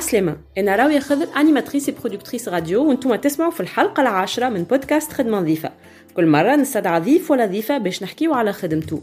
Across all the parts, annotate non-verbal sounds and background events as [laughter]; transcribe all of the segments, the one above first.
عسلامة أنا راوية خضر أنيماتريس برودكتريس راديو وأنتم تسمعوا في الحلقة العاشرة من بودكاست خدمة نظيفة. كل مرة نستدعى ضيف ولا ضيفة باش نحكيو على خدمته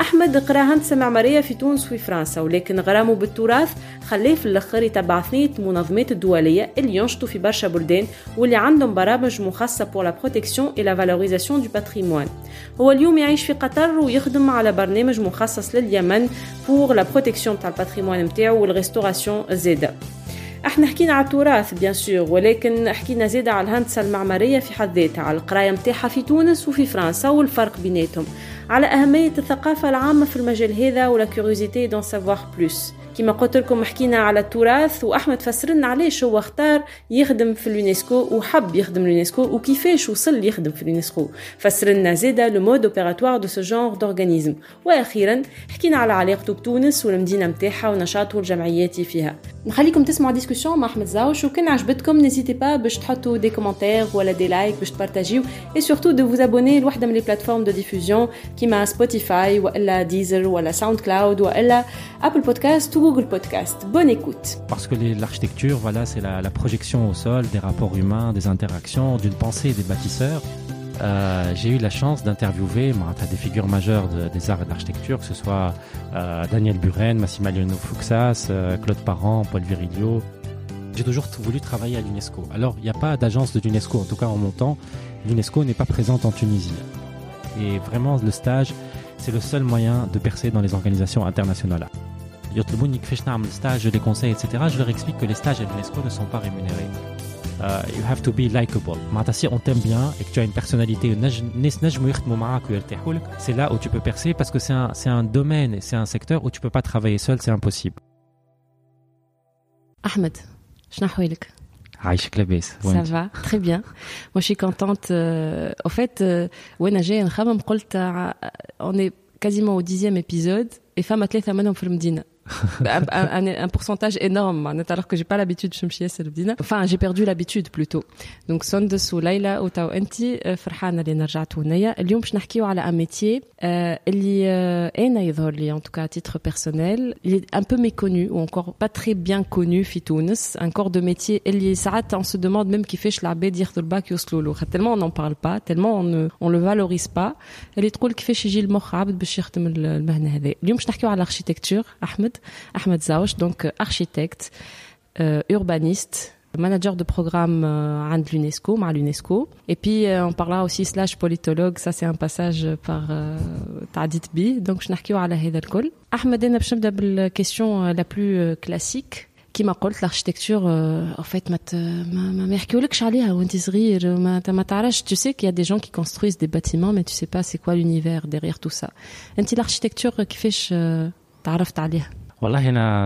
أحمد قرا هندسه معماريه في تونس وفي فرنسا ولكن غرامه بالتراث خلاه في الآخر يتبع ثنية منظمات الدوليه اللي ينشطوا في برشا بلدان واللي عندهم برامج مخصصه بور لا بروتيكسيون اي لا فالوريزاسيون دو باتريمون هو اليوم يعيش في قطر ويخدم على برنامج مخصص لليمن بور لا بروتيكسيون تاع الباتريمون نتاعو والريستوراسيون زادة. إحنا حكينا على التراث بيان سور ولكن حكينا زيادة على الهندسة المعمارية في حد ذاتها على القراية متاعها في تونس وفي فرنسا والفرق بيناتهم. على أهمية الثقافة العامة في المجال هذا ولا كيوريوزيتي دون سافوار بلوس كما قلت لكم حكينا على التراث وأحمد فسر لنا علاش هو اختار يخدم في اليونسكو وحب يخدم اليونسكو وكيفاش وصل يخدم في اليونسكو فسر لنا زاده لو مود أوبيراتوار دو سو جونر دورغانيزم. وأخيرا حكينا على علاقته بتونس والمدينة نتاعها ونشاطه الجمعياتي فيها. نخليكم تسمعوا ديسكوسيون مع أحمد زاوش وكان عجبتكم نزيتي با باش تحطوا دي كومنتير ولا دي لايك باش تبارتاجيو اي سورتو دو فوز ابوني لوحدة من لي بلاتفورم دو ديفوزيون كيما سبوتيفاي وإلا ديزر ولا ساوند كلاود وإلا ابل بودكاست Google Podcast. Bonne écoute. Parce que l'architecture, voilà, c'est la, projection au sol des rapports humains, des interactions, d'une pensée des bâtisseurs. Euh, j'ai eu la chance d'interviewer des figures majeures des arts et de l'architecture, que ce soit euh, Daniel Buren, Massimiliano Fuxas, euh, Claude Parent, Paul Virilio. J'ai toujours voulu travailler à l'UNESCO. Alors, il n'y a pas d'agence de l'UNESCO, en tout cas en mon temps. L'UNESCO n'est pas présente en Tunisie. Et vraiment, le stage, c'est le seul moyen de percer dans les organisations internationales يطلبوني كيفاش نعمل ستاج لي كونساي اتسيتيرا جو leur explique que les stages à l'UNESCO ne sont pas rémunérés uh, you have to be likable معناتها si on t'aime bien et que tu as une personnalité الناس نجموا يخدموا معاك ويرتاحوا لك c'est là où tu peux percer parce que c'est un, c'est un domaine c'est un secteur où tu peux pas travailler seul c'est impossible Ahmed شنو احوالك عايشك لاباس Ça va, très bien. Moi, je suis contente. Euh, au fait, euh, وانا جايه نخمم قلت on est quasiment au dixième épisode et femme ثلاثة منهم في المدينة un, un, un, pourcentage énorme alors que j'ai pas l'habitude de enfin j'ai perdu l'habitude plutôt donc سندس وليلى وتو انت فرحانه اللي رجعتوا هنايا اليوم باش نحكيو على ان ميتيي اللي انا يظهر لي en tout cas à titre personnel il est un peu méconnu ou encore pas très bien connu في تونس un corps de métier اللي ساعات on se demande même كيفاش العباد ياخذوا الباك يوصلوا له tellement on n'en parle pas tellement on ne on le valorise pas اللي تقول كيفاش يجي المخ عبد باش يخدم المهنه هذه اليوم باش نحكيو على الاركيتكتور احمد Ahmed Zaouch, donc euh, architecte, euh, urbaniste, manager de programme euh, à l'UNESCO, à l'UNESCO. Et puis on parlera aussi slash politologue, ça c'est un passage par Tadit B. Donc je n'arrive à la الكل. Ahmed انا باش نبدا بالكيستيون la plus classique. كيما قلت l'architecture en fait ما ما ما يحكيولكش عليها وانت صغير ما ما تعرفش tu sais qu'il y a des gens qui construisent des bâtiments mais tu sais pas c'est quoi l'univers derrière tout ça انت l'architecture كيفاش تعرفت عليها voilà,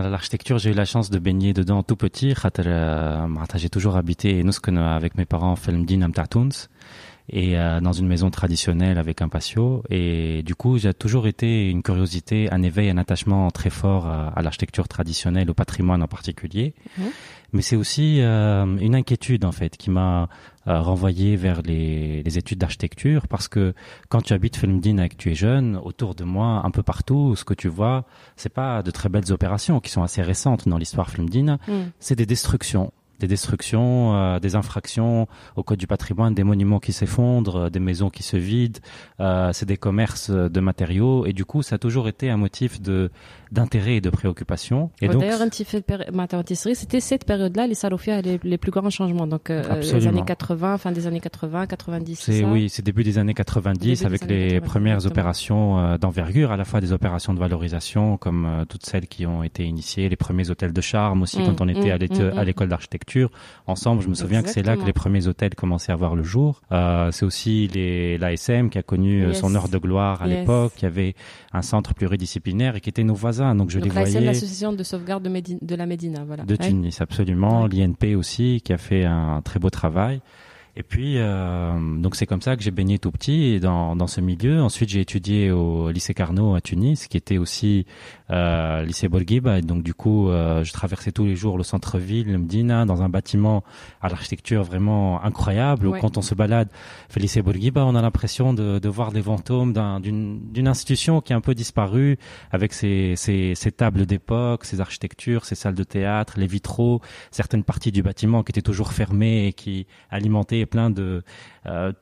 l'architecture, j'ai eu la chance de baigner dedans tout petit. J'ai toujours habité avec mes parents Felmdin Amtatouns et euh, dans une maison traditionnelle avec un patio. Et du coup, j'ai toujours été une curiosité, un éveil, un attachement très fort à, à l'architecture traditionnelle, au patrimoine en particulier. Mmh. Mais c'est aussi euh, une inquiétude en fait qui m'a euh, renvoyé vers les, les études d'architecture parce que quand tu habites Felmdin et que tu es jeune, autour de moi, un peu partout, ce que tu vois, c'est pas de très belles opérations qui sont assez récentes dans l'histoire Felmdin, mmh. c'est des destructions des destructions, euh, des infractions au code du patrimoine, des monuments qui s'effondrent, des maisons qui se vident. Euh, c'est des commerces de matériaux et du coup, ça a toujours été un motif de d'intérêt et de préoccupation. Et donc, d'ailleurs, c'était cette période-là, les Salofia, les, les plus grands changements. Donc, euh, les années 80, fin des années 80, 90. C'est oui, c'est début des années 90 avec les 90, premières exactement. opérations euh, d'envergure, à la fois des opérations de valorisation comme euh, toutes celles qui ont été initiées, les premiers hôtels de charme aussi mmh, quand on était mmh, à l'école d'architecture ensemble. Je me souviens Exactement. que c'est là que les premiers hôtels commençaient à voir le jour. Euh, c'est aussi les l'ASM qui a connu yes. son heure de gloire à yes. l'époque. Y avait un centre pluridisciplinaire et qui était nos voisins. Donc je Donc, les voyais. l'association de sauvegarde de, Médine, de, la Médina, voilà. De Tunis, absolument. Ouais. L'INP aussi qui a fait un très beau travail. Et puis, euh, donc c'est comme ça que j'ai baigné tout petit dans, dans ce milieu. Ensuite, j'ai étudié au lycée Carnot à Tunis, qui était aussi euh, lycée Bourguiba. Et donc, du coup, euh, je traversais tous les jours le centre-ville, le Medina, dans un bâtiment à l'architecture vraiment incroyable. Où quand on se balade, le lycée Bourguiba, on a l'impression de, de voir les fantômes d'une institution qui a un peu disparu, avec ses, ses, ses tables d'époque, ses architectures, ses salles de théâtre, les vitraux, certaines parties du bâtiment qui étaient toujours fermées et qui alimentaient plein de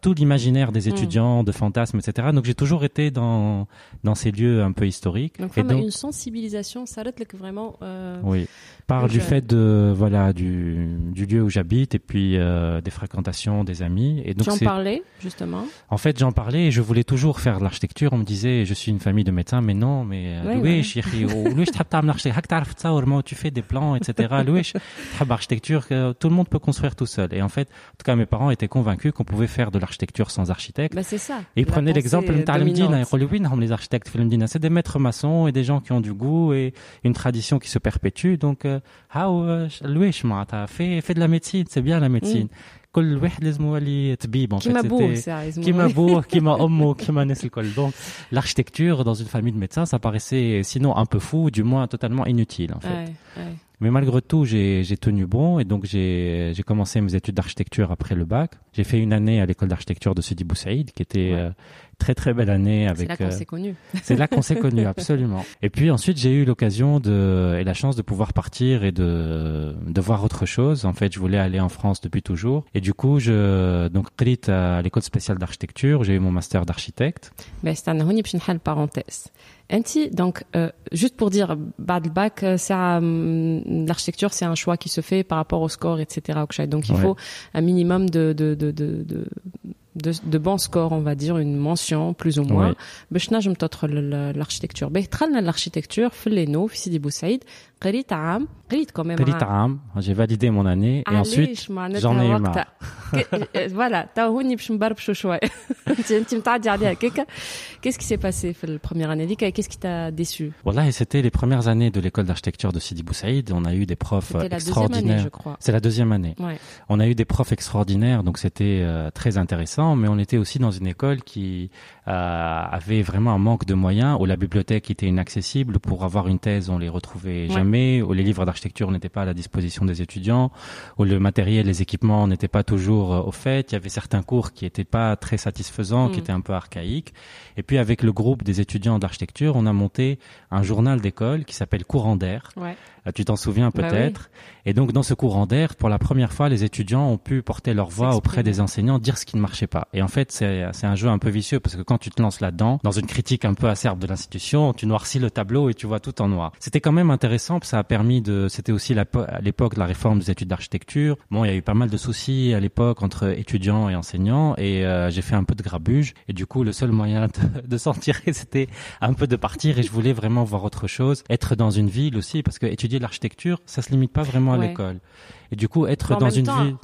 tout l'imaginaire des mm. étudiants, de fantasmes, etc. Donc j'ai toujours été dans dans ces lieux un peu historiques. Donc, et donc une sensibilisation, ça que vraiment. Euh, oui, par du fait de voilà du du lieu où j'habite et puis euh, des fréquentations des amis. Et donc j'en parlais justement. En fait, j'en parlais et je voulais toujours faire de l'architecture. On me disait, je suis une famille de médecins, mais non, mais oui, tu fais des plans, etc. Louis, architecture, tout le monde peut construire tout seul. Et en fait, en tout cas, mes parents étaient convaincus qu'on pouvait faire de l'architecture sans architecte. Bah, c'est ça. Et prenez l'exemple les architectes c'est des maîtres maçons et des gens qui ont du goût et une tradition qui se perpétue. Donc, euh, euh, fait, fait de la médecine, c'est bien la médecine. [laughs] كل واحد لازم يولي طبيب en fait كيما بوه كيما امه كيما الناس الكل donc l'architecture dans une famille de médecins ça paraissait sinon un peu fou du moins totalement inutile en fait ouais, ouais. Mais malgré tout, j'ai tenu bon et donc j'ai commencé mes études d'architecture après le bac. J'ai fait une année à l'école d'architecture de Sidi Boussaïd, qui était euh, très très belle année avec. C'est là qu'on euh, s'est connu. C'est là qu'on s'est [laughs] connu, absolument. Et puis ensuite, j'ai eu l'occasion de et la chance de pouvoir partir et de de voir autre chose. En fait, je voulais aller en France depuis toujours. Et du coup, je donc à l'école spéciale d'architecture. J'ai eu mon master d'architecte. Ben, c'est un parenthèse. Donc, euh, juste pour dire, bad bac, euh, c'est l'architecture, c'est un choix qui se fait par rapport au score, etc. Donc, il faut un minimum de, de, de, de, de de, de bons scores, on va dire, une mention plus ou moins. باش نجم تدخل l'architecture. باهي دخلنا l'architecture في لينو في سيدي بوسعيد قريت عام قريت quand même قريت عام j'ai validé mon année et ensuite j'en ai eu marre voilà تا هوني باش نبربشوا شويه انت انت متعدي عليها هكاك qu'est-ce qui s'est passé في première année هذيك qu'est-ce qui t'a déçu والله c'était les premières années de l'école d'architecture de Sidi Boussaïd on a eu des profs extraordinaires c'est la deuxième année ouais. on a eu des profs extraordinaires donc c'était euh, très intéressant mais on était aussi dans une école qui euh, avait vraiment un manque de moyens, où la bibliothèque était inaccessible. Pour avoir une thèse, on les retrouvait jamais, où les livres d'architecture n'étaient pas à la disposition des étudiants, où le matériel, les équipements n'étaient pas toujours euh, au fait. Il y avait certains cours qui n'étaient pas très satisfaisants, qui mm. étaient un peu archaïques. Et puis avec le groupe des étudiants d'architecture, on a monté un journal d'école qui s'appelle Courant d'air. Ouais. Euh, tu t'en souviens bah peut-être. Et donc dans ce courant d'air, pour la première fois, les étudiants ont pu porter leur voix auprès des enseignants, dire ce qui ne marchait pas. Et en fait, c'est un jeu un peu vicieux parce que quand tu te lances là-dedans, dans une critique un peu acerbe de l'institution, tu noircis le tableau et tu vois tout en noir. C'était quand même intéressant, ça a permis de. C'était aussi à l'époque de la réforme des études d'architecture. Bon, il y a eu pas mal de soucis à l'époque entre étudiants et enseignants, et euh, j'ai fait un peu de grabuge. Et du coup, le seul moyen de, de s'en tirer, [laughs] c'était un peu de partir. Et je voulais vraiment voir autre chose, être dans une ville aussi, parce que étudier l'architecture, ça se limite pas vraiment à l'école. Et du coup, être dans une ville.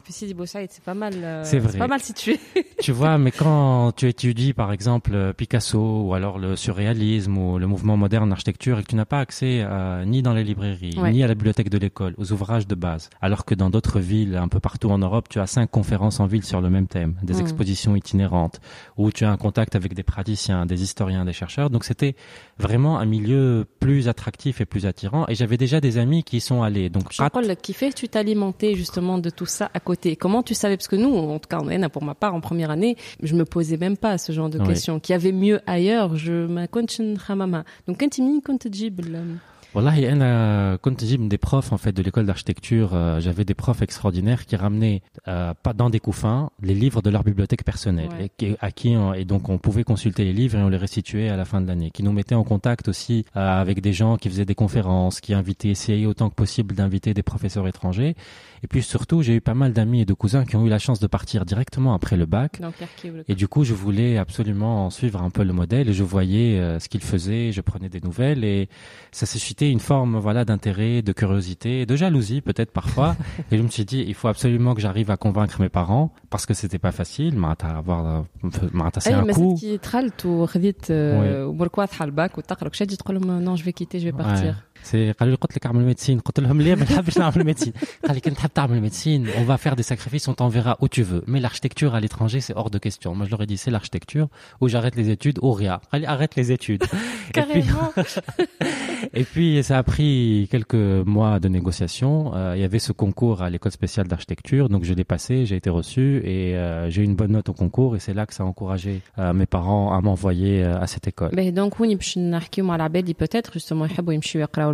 c'est pas mal. Euh, c'est pas mal situé. [laughs] tu vois, mais quand tu étudies, par exemple, euh, Picasso ou alors le surréalisme ou le mouvement moderne d'architecture et que tu n'as pas accès ni dans les librairies, ni à la bibliothèque de l'école, aux ouvrages de base, alors que dans d'autres villes, un peu partout en Europe, tu as cinq conférences en ville sur le même thème, des mm. expositions itinérantes, où tu as un contact avec des praticiens, des historiens, des chercheurs. Donc c'était vraiment un milieu plus attractif et plus attirant. Et j'avais déjà des amis qui y sont allés. Donc, je crois qui fait, tu t'alimentes justement de tout ça à côté Comment tu savais Parce que nous, en tout cas, pour ma part, en première année, je me posais même pas ce genre de questions. Qu'il y avait mieux ailleurs, je me Donc, quand tu me Wallah, أنا كنت جيب des profs en fait de l'école d'architecture. Euh, j'avais des profs extraordinaires qui ramenaient euh, pas dans des couffins les livres de leur bibliothèque personnelle et, à qui et donc on pouvait consulter les livres et on les restituait à la fin de l'année. Qui nous mettaient en contact aussi euh, avec des gens qui faisaient des conférences, qui invitaient, essayaient autant que possible d'inviter des professeurs étrangers. et puis surtout, j'ai eu pas mal d'amis et de cousins qui ont eu la chance de partir directement après le bac. Donc, et du coup, je voulais absolument suivre un peu le modèle et je voyais euh, ce qu'ils faisaient, je prenais des nouvelles et ça s'est suscitait une forme voilà d'intérêt, de curiosité, de jalousie peut-être parfois. [laughs] et je me suis dit, il faut absolument que j'arrive à convaincre mes parents parce que c'était pas facile. avoir euh, un coup. Oui. non, je vais quitter, قالوا لي قلت لك اعمل médecine قلت لهم ليه ما نحبش نعمل médecine قال لي كنت تحب تعمل médecine [laughs] on va faire des sacrifices on t'enverra où tu veux mais l'architecture à l'étranger c'est hors de question moi je leur ai dit c'est l'architecture ou j'arrête les études ou rien قال لي arrête les études [laughs] Carrément. [laughs] Et puis, ça a pris quelques mois de négociation. Euh, il y avait ce concours à l'école spéciale d'architecture, donc je l'ai passé, j'ai été reçu et euh, j'ai eu une bonne note au concours et c'est là que ça a encouragé euh, mes parents à m'envoyer euh, à cette école. Ben donc oui, باش نحكيو مع العباد اللي peut-être justement يحبوا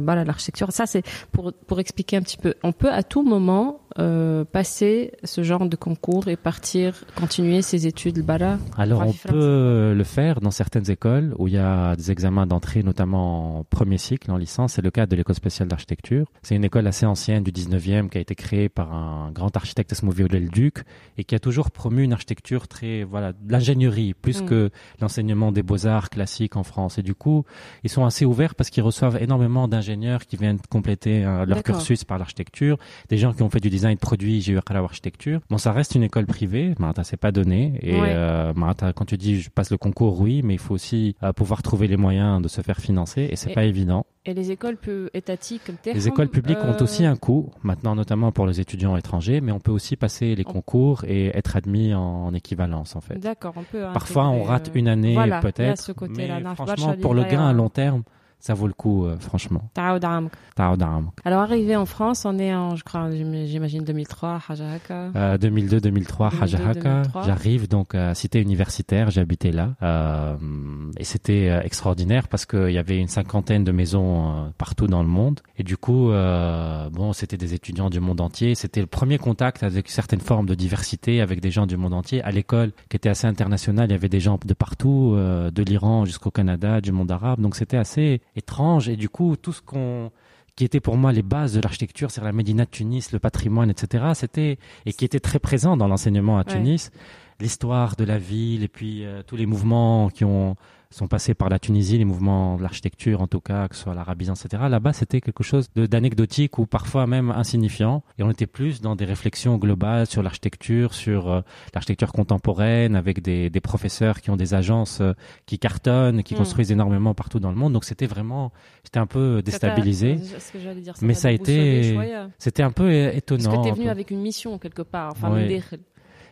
mal à l'architecture. Ça, c'est pour, pour expliquer un petit peu. On peut à tout moment euh, passer ce genre de concours et partir continuer ses études le bara. Alors, on peut le faire dans certaines écoles où il y a des examens d'entrée, notamment en premier cycle, en licence. C'est le cas de l'école spéciale d'architecture. C'est une école assez ancienne du 19e qui a été créée par un grand architecte Esmovio le Duc et qui a toujours promu une architecture très, voilà, l'ingénierie plus Mm. que l'enseignement des beaux-arts classiques en France. Et du coup, ils sont assez ouverts parce qu'ils reçoivent énormément d'ingénieurs qui viennent compléter euh, leur cursus par l'architecture, des gens qui ont fait du design design de produits j'ai eu Kalaw Architecture. Bon, ça reste une école privée, mais c'est pas donné. Et ouais. Euh, quand tu dis je passe le concours, oui, mais il faut aussi euh, pouvoir trouver les moyens de se faire financer, et c'est pas évident. Et les écoles étatiques comme Les écoles publiques ont euh, aussi un coût, maintenant notamment pour les étudiants étrangers, mais on peut aussi passer les concours et être admis en, équivalence en fait. D'accord, on peut. Parfois on rate une année peut-être, mais franchement pour le gain à hein. long terme, ça vaut le coup, franchement. euh, franchement. Alors, arrivé en France, on est en, je crois, j'imagine 2003, Hajahaka. 2002, 2003, Hajahaka. J'arrive donc à Cité Universitaire, j'habitais là. Euh, et c'était euh, extraordinaire parce qu'il y avait une cinquantaine de maisons euh, partout dans le monde. Et du coup, bon, c'était des étudiants du monde entier. C'était le premier contact avec certaines formes de diversité, avec des gens du monde entier. À l'école, qui était assez internationale, il y avait des gens de partout, de l'Iran jusqu'au Canada, du monde arabe. Donc, c'était assez étrange. Et du coup, tout ce qu'on qui était pour moi les bases de l'architecture, c'est la Médina de Tunis, le patrimoine, etc. C'était et qui était très présent dans l'enseignement à Ouais. Tunis, l'histoire de la ville et puis euh, tous les mouvements qui ont sont passés par la Tunisie, les mouvements de l'architecture en tout cas, que ce soit l'arabie etc. Là-bas, c'était quelque chose d'anecdotique ou parfois même insignifiant. Et on était plus dans des réflexions globales sur l'architecture, sur euh, l'architecture contemporaine, avec des, des, professeurs qui ont des agences euh, qui cartonnent, qui mm. construisent énormément partout dans le monde. Donc c'était vraiment, c'était un peu déstabilisé. Ce que dire, Mais ça a été, c'était un peu étonnant. Parce que venu avec une mission quelque part,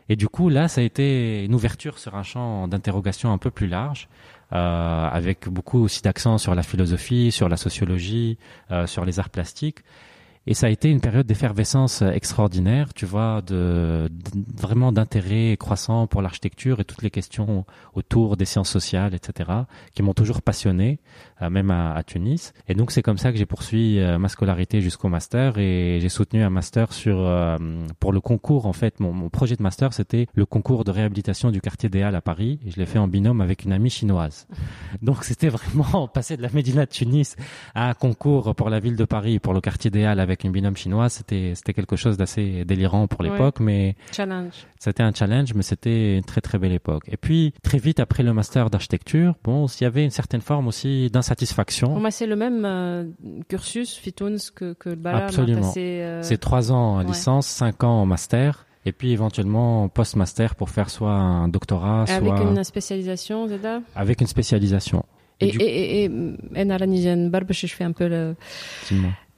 Et du coup, là, ça a été une ouverture sur un champ d'interrogation un peu plus large avec beaucoup aussi d'accent sur la philosophie, sur la sociologie, euh, sur les arts plastiques. Et ça a été une période d'effervescence extraordinaire, tu vois, de, de- vraiment d'intérêt croissant pour l'architecture et toutes les questions autour des sciences sociales, etc., qui m'ont toujours passionné, euh, même à, à Tunis. Et donc c'est comme ça que j'ai poursuivi euh, ma scolarité jusqu'au master et j'ai soutenu un master sur euh, pour le concours en fait. Mon, mon projet de master c'était le concours de réhabilitation du quartier des Halles à Paris et je l'ai fait en binôme avec une amie chinoise. [laughs] Donc c'était vraiment [laughs] passer de la Médina de Tunis à un concours pour la ville de Paris pour le quartier des Halles avec avec une binôme chinoise, c'était c'était quelque chose d'assez délirant pour l'époque, mais challenge. C'était un challenge, mais c'était une très très belle époque. Et puis très vite après le master d'architecture, bon, il y avait une certaine forme aussi d'insatisfaction. Bon, c'est le même euh, cursus Fitouns que que Absolument. Euh, c'est trois ans en licence, cinq ans en master et puis éventuellement post-master pour faire soit un doctorat, soit... Avec une spécialisation, Zeda Avec une spécialisation. Et, et, et, et, je fais un peu le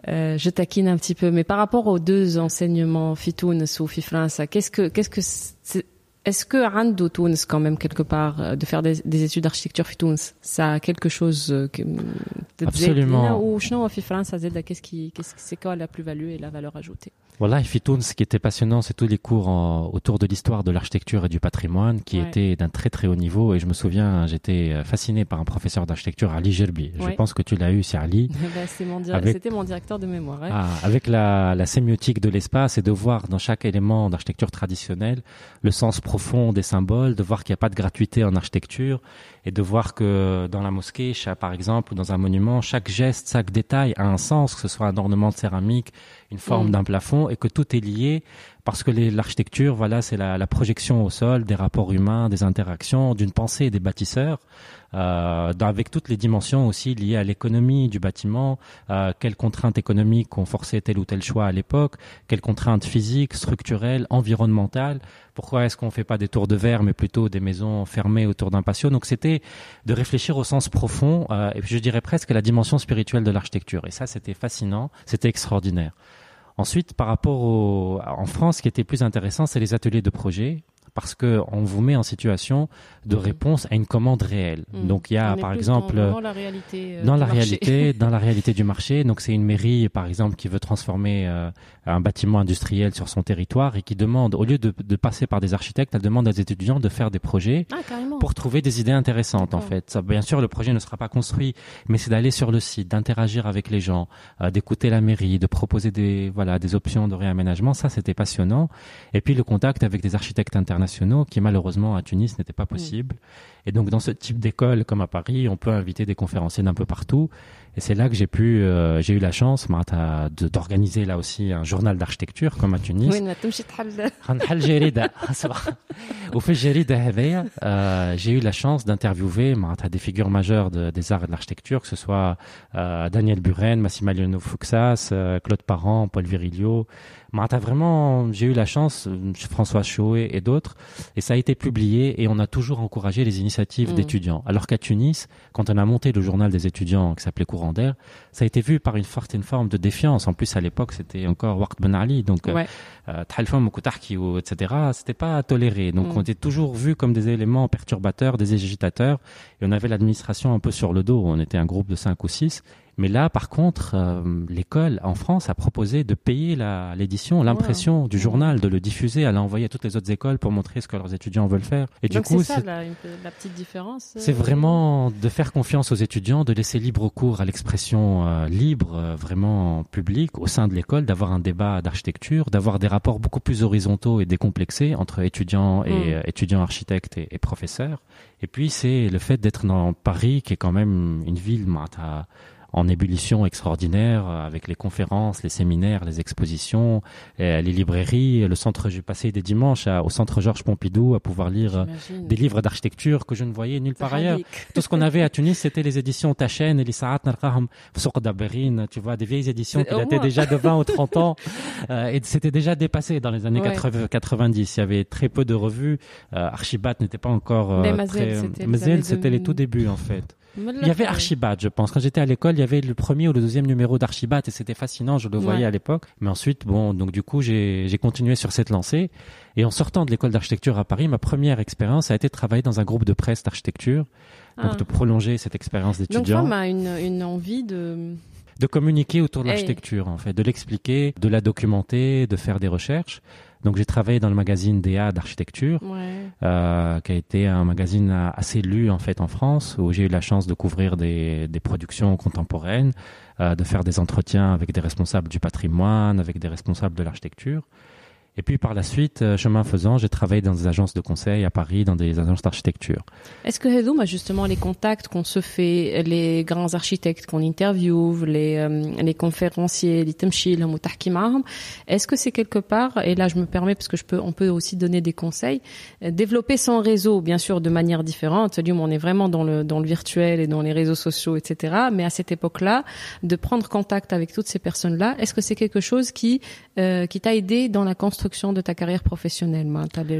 euh, je taquine un petit peu, mais par rapport aux deux enseignements, Fitouns ou Fifrance, qu'est-ce que, qu'est-ce que est-ce que Rando Tounes, quand même, quelque part, euh, de faire des, des études d'architecture Fitouns, ça a quelque chose euh, que, Absolument. Ou sinon, Fifrance, Zeda, qu'est-ce qui, qu'est-ce, c'est quoi la plus-value et la valeur ajoutée? Voilà, et Fitoun, ce qui était passionnant, c'est tous les cours en- autour de l'histoire de l'architecture et du patrimoine qui Ouais. étaient d'un très très haut niveau. Et je me souviens, j'étais euh, fasciné par un professeur d'architecture, Ali Gerbi. Je Ouais. pense que tu l'as eu, c'est Ali. [laughs] Mon dir- Avec- C'était mon directeur de mémoire. ouais. Ah, avec la, la sémiotique de l'espace et de voir dans chaque élément d'architecture traditionnelle le sens profond des symboles, de voir qu'il n'y a pas de gratuité en architecture et de voir que dans la mosquée, par exemple, ou dans un monument, chaque geste, chaque détail a un sens, que ce soit un ornement de céramique, une forme Mm. d'un plafond et que tout est lié parce que l'architecture, voilà, c'est la, la, projection au sol des rapports humains, des interactions, d'une pensée des bâtisseurs, euh, avec toutes les dimensions aussi liées à l'économie du bâtiment, euh, quelles contraintes économiques ont forcé tel ou tel choix à l'époque, quelles contraintes physiques, structurelles, environnementales. Pourquoi est-ce qu'on fait pas des tours de verre, mais plutôt des maisons fermées autour d'un patio? Donc c'était de réfléchir au sens profond, euh, et je dirais presque à la dimension spirituelle de l'architecture. Et ça, c'était fascinant, c'était extraordinaire. Ensuite, par rapport au, en France, ce qui était plus intéressant, c'est les ateliers de projet parce que on vous met en situation de réponse à une commande réelle. Mm. Donc il y a par exemple dans, la réalité euh, dans la réalité [laughs] dans la réalité du marché. Donc c'est une mairie par exemple qui veut transformer euh, un bâtiment industriel sur son territoire et qui demande au lieu de, de, passer par des architectes, elle demande à des étudiants de faire des projets ah, pour trouver des idées intéressantes en fait. Ça, bien sûr le projet ne sera pas construit, mais c'est d'aller sur le site, d'interagir avec les gens, euh, d'écouter la mairie, de proposer des voilà des options de réaménagement. Ça c'était passionnant. Et puis le contact avec des architectes internationaux qui malheureusement à Tunis n'était pas possible. Et donc dans ce type d'école comme à Paris, on peut inviter des conférenciers d'un peu partout. Et c'est là que j'ai pu, euh, j'ai eu la chance d'organiser là aussi un journal d'architecture comme à Tunis. [laughs] Au fait, j'ai eu la chance d'interviewer des figures majeures des arts et de l'architecture, que ce soit euh, Daniel Buren, Massimiliano Fuxas, euh, Claude Parent, Paul Virilio. Vraiment, j'ai eu la chance, François Chauet et d'autres, et ça a été publié et on a toujours encouragé les initiatives mm. d'étudiants. Alors qu'à Tunis, quand on a monté le journal des étudiants qui s'appelait Courant d'air, ça a été vu par une forte une forme de défiance. En plus, à l'époque, c'était encore Waqt Ben Ali, donc ouais. euh, etc. C'était pas toléré. Donc, Mm. on était toujours vus comme des éléments perturbateurs, des agitateurs, et on avait l'administration un peu sur le dos. On était un groupe de cinq ou six, mais là, par contre, euh, l'école en France a proposé de payer l'édition, l'impression du journal, de le diffuser, à l'envoyer à toutes les autres écoles pour montrer ce que leurs étudiants veulent faire. Et Donc du coup, c'est ça la, la, petite différence. C'est euh... vraiment de faire confiance aux étudiants, de laisser libre cours à l'expression euh, libre, euh, vraiment publique au sein de l'école, d'avoir un débat d'architecture, d'avoir des rapports beaucoup plus horizontaux et décomplexés entre étudiants et Mm. étudiants architectes et, et professeurs. Et puis c'est le fait d'être dans Paris, qui est quand même une ville en ébullition extraordinaire avec les conférences, les séminaires, les expositions, les librairies, le centre. J'ai passé des dimanches à, au centre Georges Pompidou à pouvoir lire des livres d'architecture que je ne voyais nulle part ailleurs. Tout ce qu'on avait à Tunis, c'était les éditions Tachen et les Saat Narqaham, Daberin, tu vois, des vieilles éditions qui dataient déjà de 20 ou 30 ans. [laughs] Euh, et c'était déjà dépassé dans les années Ouais. 80, 90. Il y avait très peu de revues. Euh, Archibat n'était pas encore euh, Mais Mazel, très... c'était les Mazel, c'était les 2000. tout débuts en fait. Il y avait Archibald, je pense. Quand j'étais à l'école, il y avait le premier ou le deuxième numéro d'Archibald et c'était fascinant, je le voyais Ouais. à l'époque. Mais ensuite, bon, donc du coup, j'ai continué sur cette lancée. Et en sortant de l'école d'architecture à Paris, ma première expérience a été de travailler dans un groupe de presse d'architecture. Donc Ah. de prolonger cette expérience Donc d'étudiant, femme a une, une envie de. de communiquer autour de Hey. l'architecture, en fait, de l'expliquer, de la documenter, de faire des recherches. Donc j'ai travaillé dans le magazine DA d'architecture Ouais. euh, qui a été un magazine assez lu en fait en France, où j'ai eu la chance de couvrir des, des productions contemporaines, euh, de faire des entretiens avec des responsables du patrimoine, avec des responsables de l'architecture. Et puis par la suite, euh, chemin faisant, j'ai travaillé dans des agences de conseil à Paris, dans des agences d'architecture. Est-ce que Hedoum a justement les contacts qu'on se fait, les grands architectes qu'on interviewe, les, euh, les conférenciers, les temshil, Est-ce que c'est quelque part, et là je me permets parce que je peux, on peut aussi donner des conseils, euh, développer son réseau, bien sûr, de manière différente. Hedoum, on est vraiment dans le, virtuel et dans les réseaux sociaux, etc. Mais à cette époque-là, de prendre contact avec toutes ces personnes-là, est-ce que c'est quelque chose qui, euh, qui t'a aidé dans la construction construction de ta carrière professionnelle.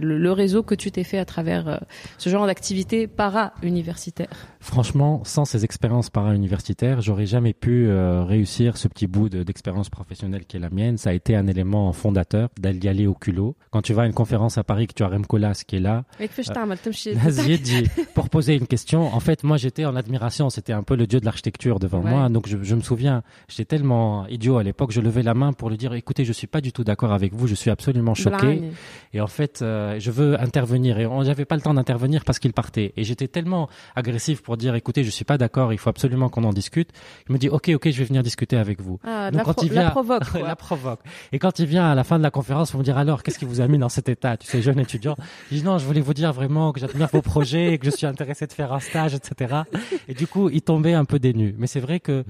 Le, réseau que tu t'es fait à travers euh, ce genre d'activité para-universitaire. Franchement, sans ces expériences para-universitaires, j'aurais jamais pu euh, réussir ce petit bout d'expérience professionnelle qui est la mienne. Ça a été un élément fondateur d'y aller au culot. Quand tu vas à une conférence à Paris, que tu as Rem qui est là, [laughs] [laughs] pour poser une question, en fait, moi j'étais en admiration. C'était un peu le dieu de l'architecture devant moi. Donc je, je me souviens, j'étais tellement idiot à l'époque, je levais la main pour lui dire, écoutez, je ne suis pas du tout d'accord avec vous, je suis absolument absolument choqué. Et en fait, euh, je veux intervenir. Et on n'avait pas le temps d'intervenir parce qu'il partait. Et j'étais tellement agressif pour dire, écoutez, je suis pas d'accord, il faut absolument qu'on en discute. Il me dit, ok, ok, je vais venir discuter avec vous. Ah, Donc, quand il vient, la provoque. [laughs] Quoi. la provoque. Et quand il vient à la fin de la conférence pour me dire, alors, qu'est-ce qui vous a mis dans cet état Tu sais, jeune étudiant? Je dis, non, je voulais vous dire vraiment que j'admire vos projets, que je suis intéressé de faire un stage, etc. Et du coup, il tombait un peu dénu. Mais c'est vrai que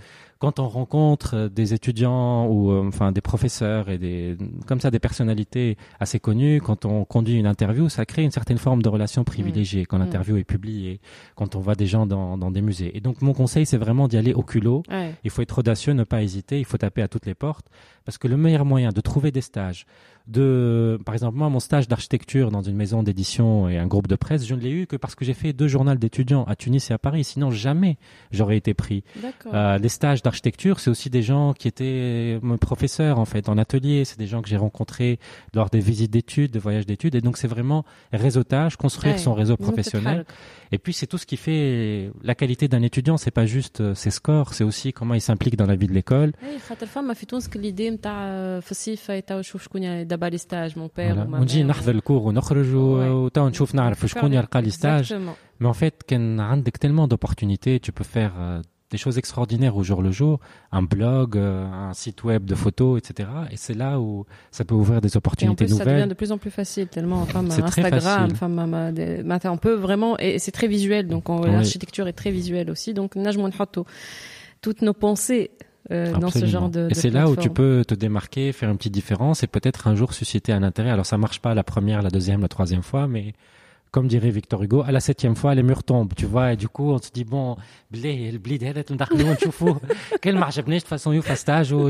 quand on rencontre des étudiants ou euh, enfin des professeurs et des comme ça des personnalités assez connues, quand on conduit une interview, ça crée une certaine forme de relation privilégiée quand mm. l'interview est publiée, quand on voit des gens dans, dans des musées. Et donc mon conseil, c'est vraiment d'y aller au culot. Il faut être audacieux, ne pas hésiter, il faut taper à toutes les portes, parce que le meilleur moyen de trouver des stages, de, par exemple, moi, mon stage d'architecture dans une maison d'édition et un groupe de presse, je ne l'ai eu que parce que j'ai fait deux journaux d'étudiants à Tunis et à Paris. Sinon, jamais j'aurais été pris. Euh, les stages d'architecture, c'est aussi des gens qui étaient mes professeurs, en fait, en atelier. C'est des gens que j'ai rencontrés lors des visites d'études, de voyages d'études. Et donc, c'est vraiment réseautage, construire son réseau professionnel. Et puis, c'est tout ce qui fait la qualité d'un étudiant. C'est pas juste euh, ses scores, c'est aussi comment il s'implique dans la vie de l'école. دابا لي ستاج مون بير ونجي نحضر الكور ونخرج وتوا نشوف نعرف شكون يلقى لي ستاج Mais en fait, كان عندك tellement d'opportunités, tu peux faire euh, des choses extraordinaires au jour le jour, un blog, euh, un site web de photos, etc. Et c'est là où ça peut ouvrir des opportunités et en plus, nouvelles. Ça devient de plus en plus facile, tellement enfin, Instagram, enfin, on peut vraiment, et c'est très visuel, donc l'architecture est très visuelle aussi, donc toutes nos pensées euh, dans ce genre de, Et c'est là où tu peux te démarquer, faire une petite différence et peut-être un jour susciter un intérêt. Alors ça marche pas la première, la deuxième, la troisième fois, mais comme dirait Victor Hugo, à la septième fois, les murs tombent, tu vois, et du coup, on se dit, bon, blé, le blé, quel marche de toute façon, il fait stage, ou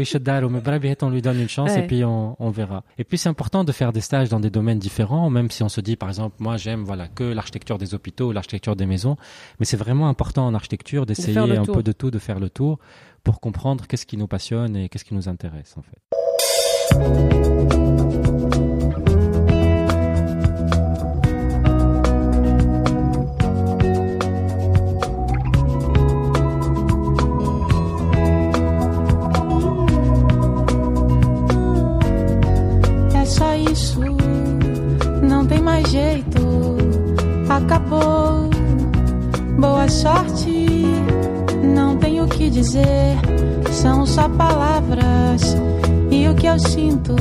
mais on lui donne une chance, et puis on, on verra. Et puis, c'est important de faire des stages dans des domaines différents, même si on se dit, par exemple, moi, j'aime, voilà, que l'architecture des hôpitaux, l'architecture des maisons, mais c'est vraiment important en architecture d'essayer un peu de tout, de faire le tour, pour comprendre qu'est-ce qui nous passionne et qu'est-ce qui nous intéresse, en fait. sorte, que dizer. São só palavras e o que eu sinto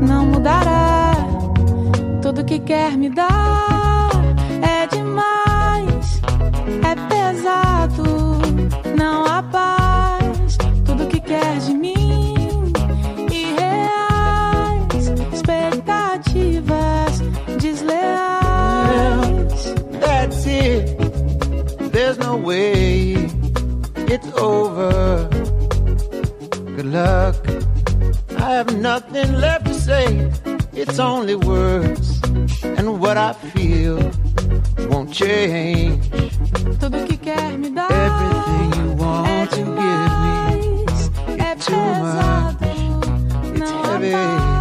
não mudará. Tudo que quer me dar é demais, é pesado, não há paz. Tudo que quer de mim it's over. Good luck. I have nothing left to say. It's only words, and what I feel won't change. Tudo que quer me dar. Everything you want é to give me. It's é too much. It's heavy.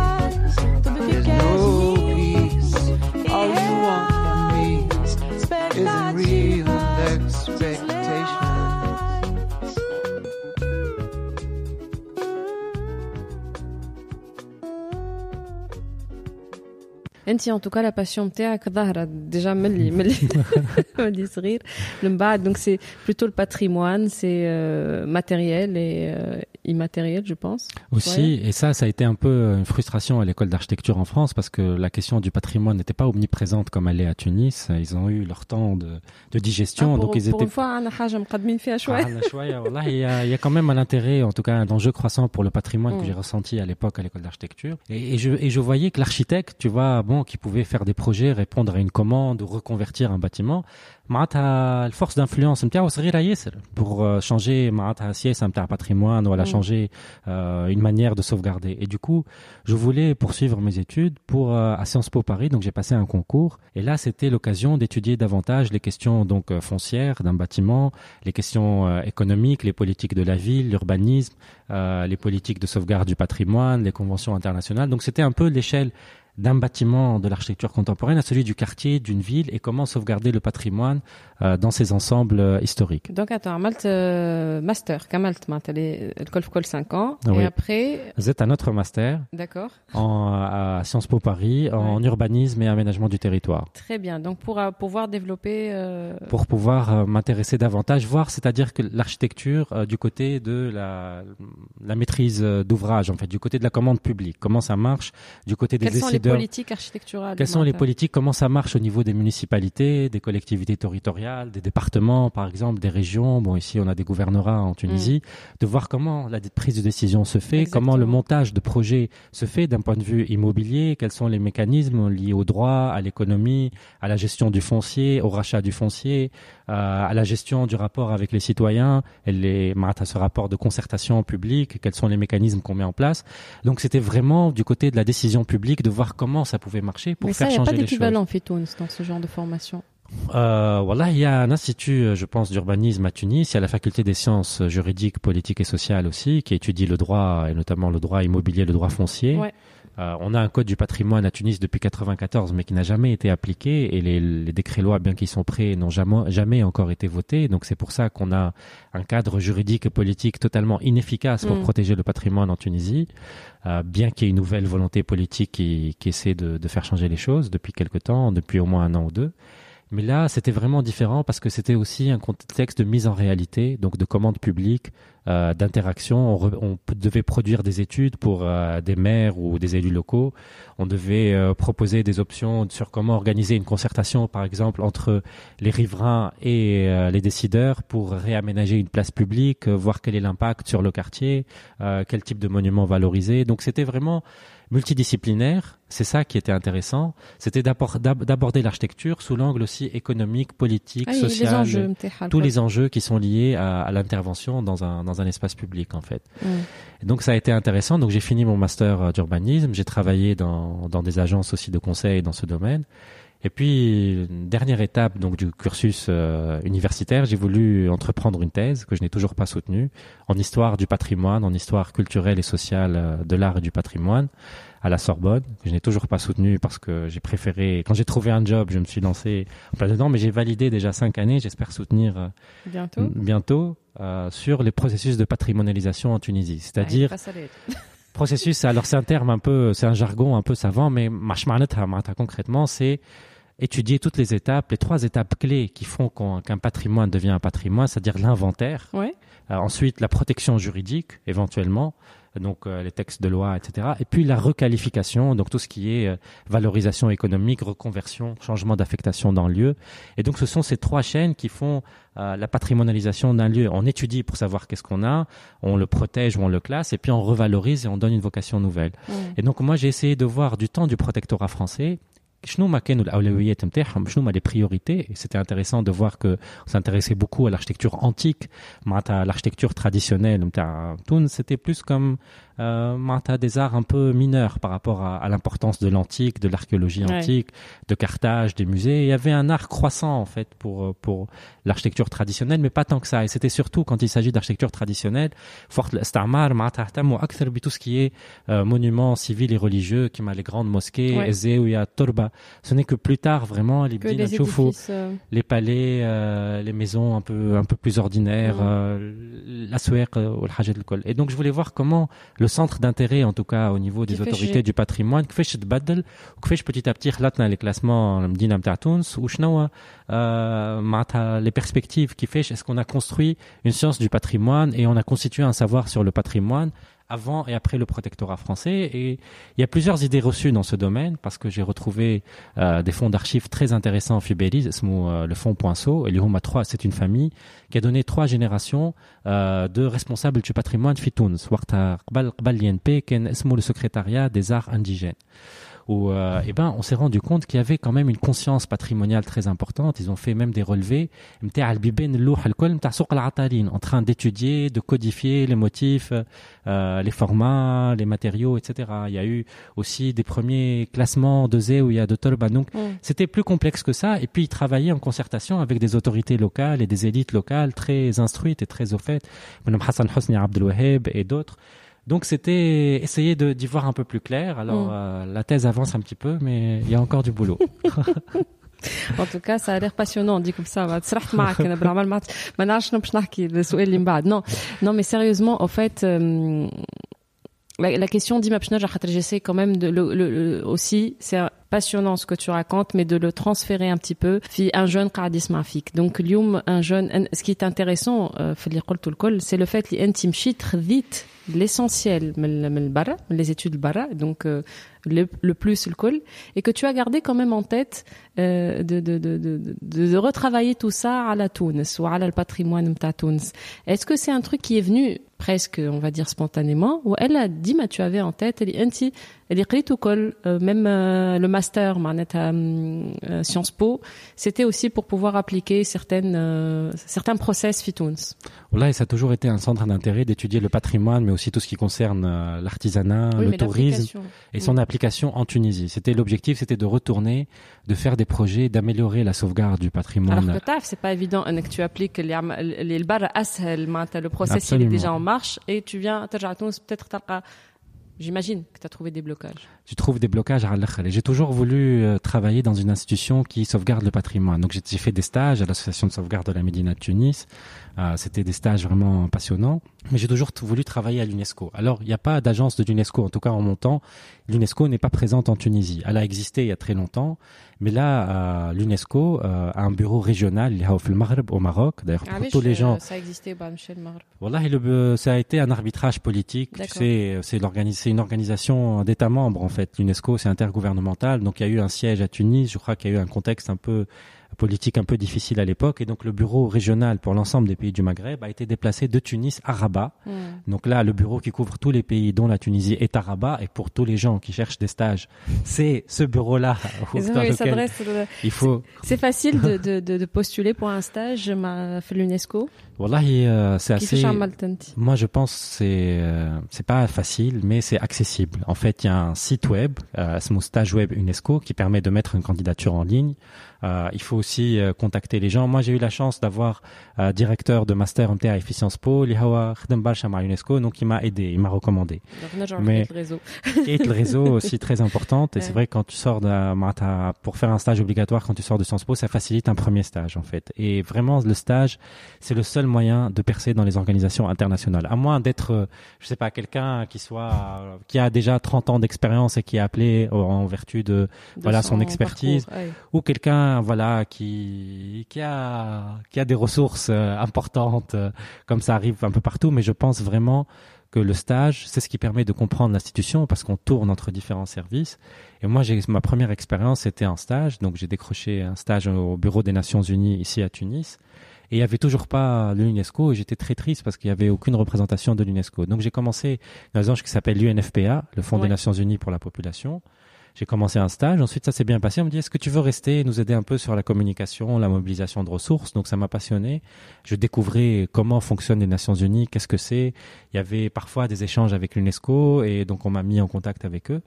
انت en tout cas la passion نتاعك ظاهره déjà ملي ملي ملي صغير من بعد donc c'est plutôt le patrimoine c'est euh, matériel et euh, immatériel, je pense. Aussi, et ça, ça a été un peu une frustration à l'école d'architecture en France parce que la question du patrimoine n'était pas omniprésente comme elle est à Tunis. Ils ont eu leur temps de, de digestion, ah, donc ils pour étaient. Une fois, il y, a, il y a quand même un intérêt, en tout cas un enjeu croissant pour le patrimoine que mm. j'ai ressenti à l'époque à l'école d'architecture. Et, et, je, et je voyais que l'architecte, tu vois, bon, qui pouvait faire des projets, répondre à une commande ou reconvertir un bâtiment, معناتها الفورس دانفلونس نتاعو صغيره ياسر pour changer معناتها سياسه نتاع patrimoine ولا changer une manière de sauvegarder et du coup je voulais poursuivre mes études pour à Sciences Po Paris donc j'ai passé un concours et là c'était l'occasion d'étudier davantage les questions donc foncières d'un bâtiment les questions économiques les politiques de la ville l'urbanisme les politiques de sauvegarde du patrimoine les conventions internationales donc c'était un peu l'échelle d'un bâtiment de l'architecture contemporaine à celui du quartier, d'une ville et comment sauvegarder le patrimoine euh, dans ces ensembles euh, historiques. Donc attends, Malte euh, master, Kamalt l'école Col 5 ans et après Vous êtes un autre master. D'accord. À Sciences Po Paris en urbanisme et aménagement du territoire. Très bien. Donc pour pouvoir développer pour pouvoir m'intéresser davantage voir c'est-à-dire que l'architecture du côté de la la maîtrise d'ouvrage en fait, du côté de la commande publique, comment ça marche, du côté des politiques architecturales Quelles sont les politiques? Comment ça marche au niveau des municipalités, des collectivités territoriales, des départements, par exemple, des régions? Bon, ici, on a des gouvernorats en Tunisie. Mm. De voir comment la prise de décision se fait, comment le montage de projets se fait d'un point de vue immobilier, quels sont les mécanismes liés au droit, à l'économie, à la gestion du foncier, au rachat du foncier, à la gestion du rapport avec les citoyens, les, à ce rapport de concertation publique, quels sont les mécanismes qu'on met en place. Donc c'était vraiment du côté de la décision publique de voir comment ça pouvait marcher pour faire changer les choses. Mais a pas d'équivalent dans ce genre de formation. Euh, voilà, il y a un institut, je pense, d'urbanisme à Tunis. Il y a la faculté des sciences juridiques, politiques et sociales aussi, qui étudie le droit et notamment le droit immobilier, le droit foncier. Ouais. Euh, on a un code du patrimoine à Tunis depuis 94, mais qui n'a jamais été appliqué, et les, décrets-lois, bien qu'ils sont prêts, n'ont jamais, jamais encore été votés. Donc c'est pour ça qu'on a un cadre juridique et politique totalement inefficace pour mm. protéger le patrimoine en Tunisie, euh, bien qu'il y ait une nouvelle volonté politique qui, essaie de, de, faire changer les choses depuis quelque temps, depuis au moins un an ou deux. Mais là, c'était vraiment différent parce que c'était aussi un contexte de mise en réalité, donc de commande publique, euh, d'interaction. On, devait produire des études pour euh, des maires ou des élus locaux. On devait euh, proposer des options sur comment organiser une concertation, par exemple, entre les riverains et les décideurs pour réaménager une place publique, voir quel est l'impact sur le quartier, quel type de monument valoriser. Donc c'était vraiment multidisciplinaire. C'est ça qui était intéressant. C'était d'aborder l'architecture sous l'angle aussi économique, politique, ah, social, tous les enjeux qui sont liés à, l'intervention dans un, dans un espace public en fait. donc ça a été intéressant. Donc j'ai fini mon master euh, d'urbanisme. J'ai travaillé dans, dans des agences aussi de conseil dans ce domaine. Et puis, dernière étape donc du cursus euh, universitaire, j'ai voulu entreprendre une thèse que je n'ai toujours pas soutenue en histoire du patrimoine, en histoire culturelle et sociale euh, de l'art et du patrimoine à la Sorbonne, que je n'ai toujours pas soutenue parce que j'ai préféré. Quand j'ai trouvé un job, je me suis lancé en plein dedans, mais j'ai validé déjà cinq années. J'espère soutenir euh, bientôt, bientôt sur les processus de patrimonialisation en Tunisie, c'est-à-dire. [laughs] processus, alors c'est un terme un peu, c'est un jargon un peu savant, mais concrètement, c'est étudier toutes les étapes, les trois étapes clés qui font qu'un patrimoine devient un patrimoine, c'est-à-dire l'inventaire, euh, ensuite la protection juridique éventuellement, donc euh, les textes de loi, etc. Et puis la requalification, donc tout ce qui est euh, valorisation économique, reconversion, changement d'affectation d'un lieu. Et donc ce sont ces trois chaînes qui font la patrimonialisation d'un lieu. On étudie pour savoir qu'est-ce qu'on a, on le protège ou on le classe, et puis on revalorise et on donne une vocation nouvelle. Et donc moi j'ai essayé de voir du temps du protectorat français c'était intéressant de voir que on s'intéressait beaucoup à l'architecture antique. à l'architecture traditionnelle c'était plus comme euh, des arts un peu mineurs par rapport à, l'importance de l'antique, de l'archéologie antique, de Carthage, des musées. Il y avait un art croissant en fait pour pour l'architecture traditionnelle, mais pas tant que ça. Et c'était surtout quand il s'agit d'architecture traditionnelle, fort stamar tout ce qui est euh, monuments civils et religieux, qui m'a les grandes mosquées, ouais. Turba. Ce n'est que plus tard vraiment les les, euh... les palais, euh, les maisons un peu un peu plus ordinaires, euh, la ou le Et donc je voulais voir comment le centre d'intérêt, en tout cas au niveau des autorités du patrimoine, كيفاش تبدل وكيفاش petit à petit خلطنا les classements المدينة نتاع تونس وشنو معناتها les perspectives كيفاش est-ce qu'on a construit une science du patrimoine et on a constitué un savoir sur le patrimoine avant et après le protectorat français. Et il y a plusieurs idées reçues dans ce domaine parce que j'ai retrouvé euh, des fonds d'archives très intéressants en Fibélis, euh, le fonds Poinceau. Et l'Ihoma 3, c'est une famille qui a donné trois générations euh, de responsables du patrimoine Fitouns. le secrétariat des arts indigènes où euh, eh ben, on s'est rendu compte qu'il y avait quand même une conscience patrimoniale très importante. Ils ont fait même des relevés en train d'étudier, de codifier les motifs, euh, les formats, les matériaux, etc. Il y a eu aussi des premiers classements de Zé où il y a de Tolba. Donc, mm. c'était plus complexe que ça. Et puis, ils travaillaient en concertation avec des autorités locales et des élites locales très instruites et très au fait. Mme Hassan Hosni Abdelwaheb et d'autres. Donc c'était essayer d'y voir un peu plus clair. Alors mm. euh, la thèse avance un petit peu, mais il y a encore du boulot. [laughs] [laughs] en tout cas, ça a l'air passionnant, dit comme ça. Non, non, mais sérieusement, en fait, euh, la, la, question d'Imapchnaj, j'essaie quand même de le, le, aussi, c'est passionnant ce que tu racontes, mais de le transférer un petit peu. Fi un jeune qadis mafik. Donc, l'yum, un jeune, ce qui est intéressant, euh, c'est le fait qu'il intime vite l'essentiel, les études bara. Donc, euh, le, le plus le col, et que tu as gardé quand même en tête euh, de, de, de, de, retravailler tout ça à la Tunis ou à le patrimoine de Tunis. Est-ce que c'est un truc qui est venu presque, on va dire spontanément, ou elle a dit, mais tu avais en tête, elle dit, elle dit, euh, même euh, le master, euh, Sciences Po, c'était aussi pour pouvoir appliquer certaines, certains process fitouns. Là, ça a toujours été un centre d'intérêt d'étudier le patrimoine, mais aussi tout ce qui concerne l'artisanat, le tourisme et son application en Tunisie. C'était l'objectif, c'était de retourner, de faire des projets, d'améliorer la sauvegarde du patrimoine. Alors que c'est pas évident que tu appliques les, les, le process il est déjà en marche et tu viens peut-être J'imagine que tu as trouvé des blocages. Tu trouves des blocages à J'ai toujours voulu euh, travailler dans une institution qui sauvegarde le patrimoine. Donc j'ai fait des stages à l'association de sauvegarde de la Médina de Tunis. Euh, c'était des stages vraiment passionnants. Mais j'ai toujours voulu travailler à l'UNESCO. Alors il n'y a pas d'agence de l'UNESCO, en tout cas en mon temps. L'UNESCO n'est pas présente en Tunisie. Elle a existé il y a très longtemps. Mais là, euh, l'UNESCO euh, a un bureau régional au Maroc. D'ailleurs, pour ah tous les gens. Ça existait, bah, Michel Voilà, le, ça a été un arbitrage politique. Tu sais, c'est une organisation d'États membres en fait. L'UNESCO, c'est intergouvernemental. Donc il y a eu un siège à Tunis. Je crois qu'il y a eu un contexte un peu politique un peu difficile à l'époque et donc le bureau régional pour l'ensemble des pays du Maghreb a été déplacé de Tunis à Rabat. Hmm. Donc là, le bureau qui couvre tous les pays dont la Tunisie est à Rabat et pour tous les gens qui cherchent des stages, c'est ce bureau-là [laughs] [laughs] il faut. C'est facile [laughs] de, de, postuler pour un stage l'UNESCO? Wallahi, euh, c'est assez. Moi, je pense c'est euh, c'est pas facile, mais c'est accessible. En fait, il y a un site web, euh, Stage Web UNESCO, qui permet de mettre une candidature en ligne. Euh, il faut aussi euh, contacter les gens. Moi, j'ai eu la chance d'avoir euh, directeur de master MTA Efficience Po, Lihawa UNESCO, donc il m'a aidé, il m'a recommandé. Mais le réseau. et le réseau aussi très importante. Et c'est vrai quand tu sors de, pour faire un stage obligatoire quand tu sors de Sciences Po, ça facilite un premier stage en fait. Et vraiment, le stage, c'est le seul moyen de percer dans les organisations internationales. À moins d'être, je sais pas, quelqu'un qui soit, qui a déjà 30 ans d'expérience et qui est appelé en vertu de, voilà son, expertise, ou quelqu'un voilà qui qui a qui a des ressources euh, importantes euh, comme ça arrive un peu partout. Mais je pense vraiment que le stage c'est ce qui permet de comprendre l'institution parce qu'on tourne entre différents services. Et moi j'ai ma première expérience c'était un stage. Donc j'ai décroché un stage au bureau des Nations Unies ici à Tunis et il n'y avait toujours pas l'UNESCO et j'étais très triste parce qu'il n'y avait aucune représentation de l'UNESCO. Donc j'ai commencé dans un agence qui s'appelle l'UNFPA, le Fonds des Nations Unies pour la population. J'ai commencé un stage. Ensuite, ça s'est bien passé. On me dit, est-ce que tu veux rester et nous aider un peu sur la communication, la mobilisation de ressources? Donc, ça m'a passionné. Je découvrais comment fonctionnent les Nations Unies, qu'est-ce que c'est. Il y avait parfois des échanges avec l'UNESCO et donc on m'a mis en contact avec eux.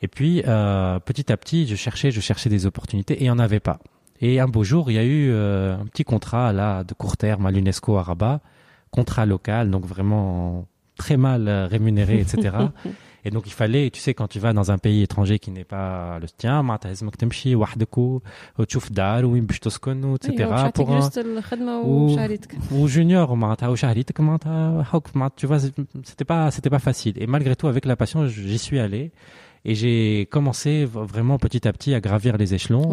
Et puis, euh, petit à petit, je cherchais, je cherchais des opportunités et il n'y en avait pas. Et un beau jour, il y a eu euh, un petit contrat là de court terme à l'UNESCO à Rabat, contrat local, donc vraiment très mal euh, rémunéré, etc. [laughs] et donc il fallait, tu sais, quand tu vas dans un pays étranger qui n'est pas le tien, tu euh, dar ou etc. Pour un... ou, ou junior, tu vois, c'était pas, c'était pas facile. Et malgré tout, avec la passion, j'y suis allé et j'ai commencé vraiment petit à petit à gravir les échelons.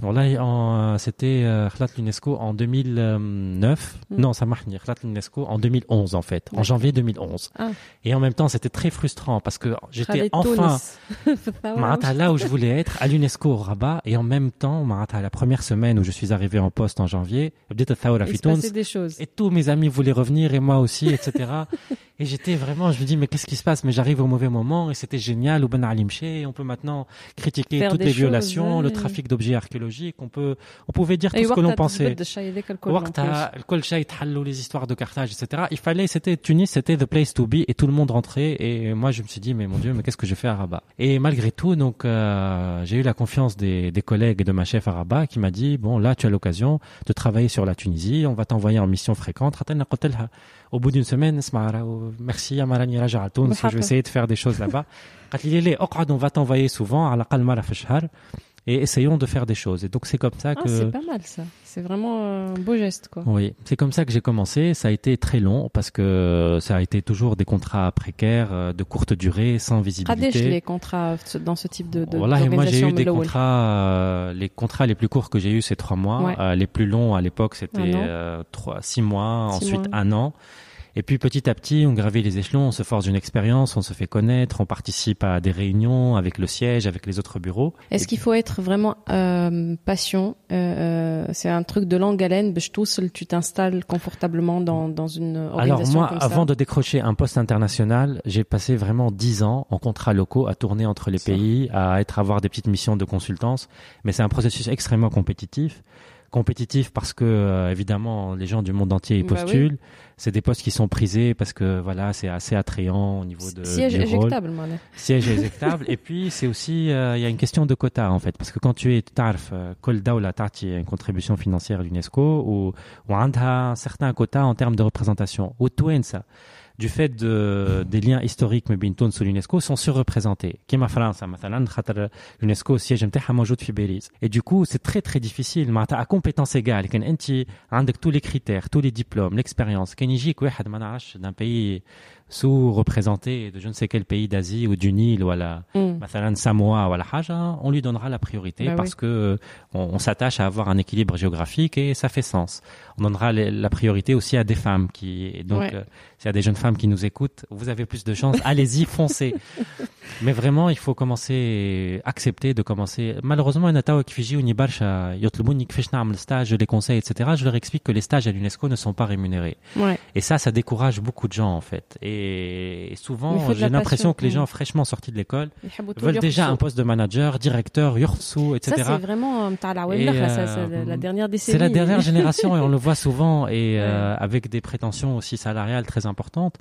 Voilà, c'était euh, l'UNESCO en 2009. Hmm. Non, ça marche l'UNESCO en 2011 en fait, en janvier 2011. Ah. Et en même temps, c'était très frustrant parce que j'étais enfin [laughs] là où je voulais être, à l'UNESCO au Rabat, et en même temps, la première semaine où je suis arrivé en poste en janvier, des choses. Et tous mes amis voulaient revenir et moi aussi, etc. [laughs] Et j'étais vraiment, je me dis, mais qu'est-ce qui se passe? Mais j'arrive au mauvais moment et c'était génial. Ou Ben on peut maintenant critiquer toutes les violations, le trafic d'objets archéologiques. On peut, on pouvait dire tout ce que l'on pensait. les histoires de Carthage, etc. Il fallait, c'était Tunis, c'était the place to be et tout le monde rentrait. Et moi, je me suis dit, mais mon Dieu, mais qu'est-ce que je fais à Rabat? Et malgré tout, donc, euh, j'ai eu la confiance des, des collègues et de ma chef à Rabat qui m'a dit, bon, là, tu as l'occasion de travailler sur la Tunisie. On va t'envoyer en mission fréquente au bout d'une semaine merci à Marani Raja à je vais essayer de faire des choses là-bas. On va t'envoyer souvent à la et essayons de faire des choses. Et donc c'est comme ça ah, que. c'est pas mal ça. C'est vraiment un beau geste quoi. Oui, c'est comme ça que j'ai commencé. Ça a été très long parce que ça a été toujours des contrats précaires euh, de courte durée, sans visibilité. les contrats dans ce type de. de voilà, et moi j'ai eu des contrats. Euh, les contrats les plus courts que j'ai eu c'est trois mois. Euh, les plus longs à l'époque c'était trois, six mois. ensuite un an. Et puis petit à petit, on gravit les échelons, on se force une expérience, on se fait connaître, on participe à des réunions avec le siège, avec les autres bureaux. Est-ce qu'il faut être vraiment euh, patient euh, euh, C'est un truc de longue haleine, tu t'installes confortablement dans, dans une organisation Alors moi, avant de décrocher un poste international, j'ai passé vraiment dix ans en contrat locaux à tourner entre les pays, à être avoir des petites missions de consultance. Mais c'est un processus extrêmement compétitif compétitif parce que euh, évidemment les gens du monde entier y bah postulent. C'est des postes qui sont prisés parce que voilà c'est assez attrayant au niveau de siège éjectable. Siège [laughs] éjectable. Et puis c'est aussi euh, il y a une question de quota en fait parce que quand tu es tarf kol dawla tati une contribution financière à l'UNESCO ou ou un certain quota en termes de représentation. Ou ça du fait de, des liens historiques mais بين sur l'UNESCO sont surreprésentés كما فرنسا مثلا خاطر l'UNESCO siège نتاعها موجود في باريس et du coup c'est très très difficile معناتها à compétence égale كان انت عندك tous les critères tous les diplômes l'expérience كان يجيك واحد ما نعرفش d'un pays sous-représenté de je ne sais quel pays d'Asie ou du Nil ou à la mm. Samoa ou à la Haja, on lui donnera la priorité bah parce que on, s'attache à avoir un équilibre géographique et ça fait sens. On donnera la priorité aussi à des femmes qui donc euh, s'il y a des jeunes femmes qui nous écoutent, vous avez plus de chance, [laughs] allez-y, foncez. Mais vraiment, il faut commencer, accepter de commencer. Malheureusement, Nata Kifiji ou Nibarsha, Yotlubun, le stage, les conseille, etc. Je leur explique que les stages à l'UNESCO ne sont pas rémunérés. Et ça, ça décourage beaucoup de gens, en fait. Et souvent, j'ai l'impression que les gens fraîchement sortis de l'école veulent déjà un poste de manager, directeur, yursu, etc. Ça, c'est vraiment, euh, euh, la dernière décennie. C'est la dernière génération et on le voit souvent et [laughs] euh, avec des prétentions aussi salariales très importantes.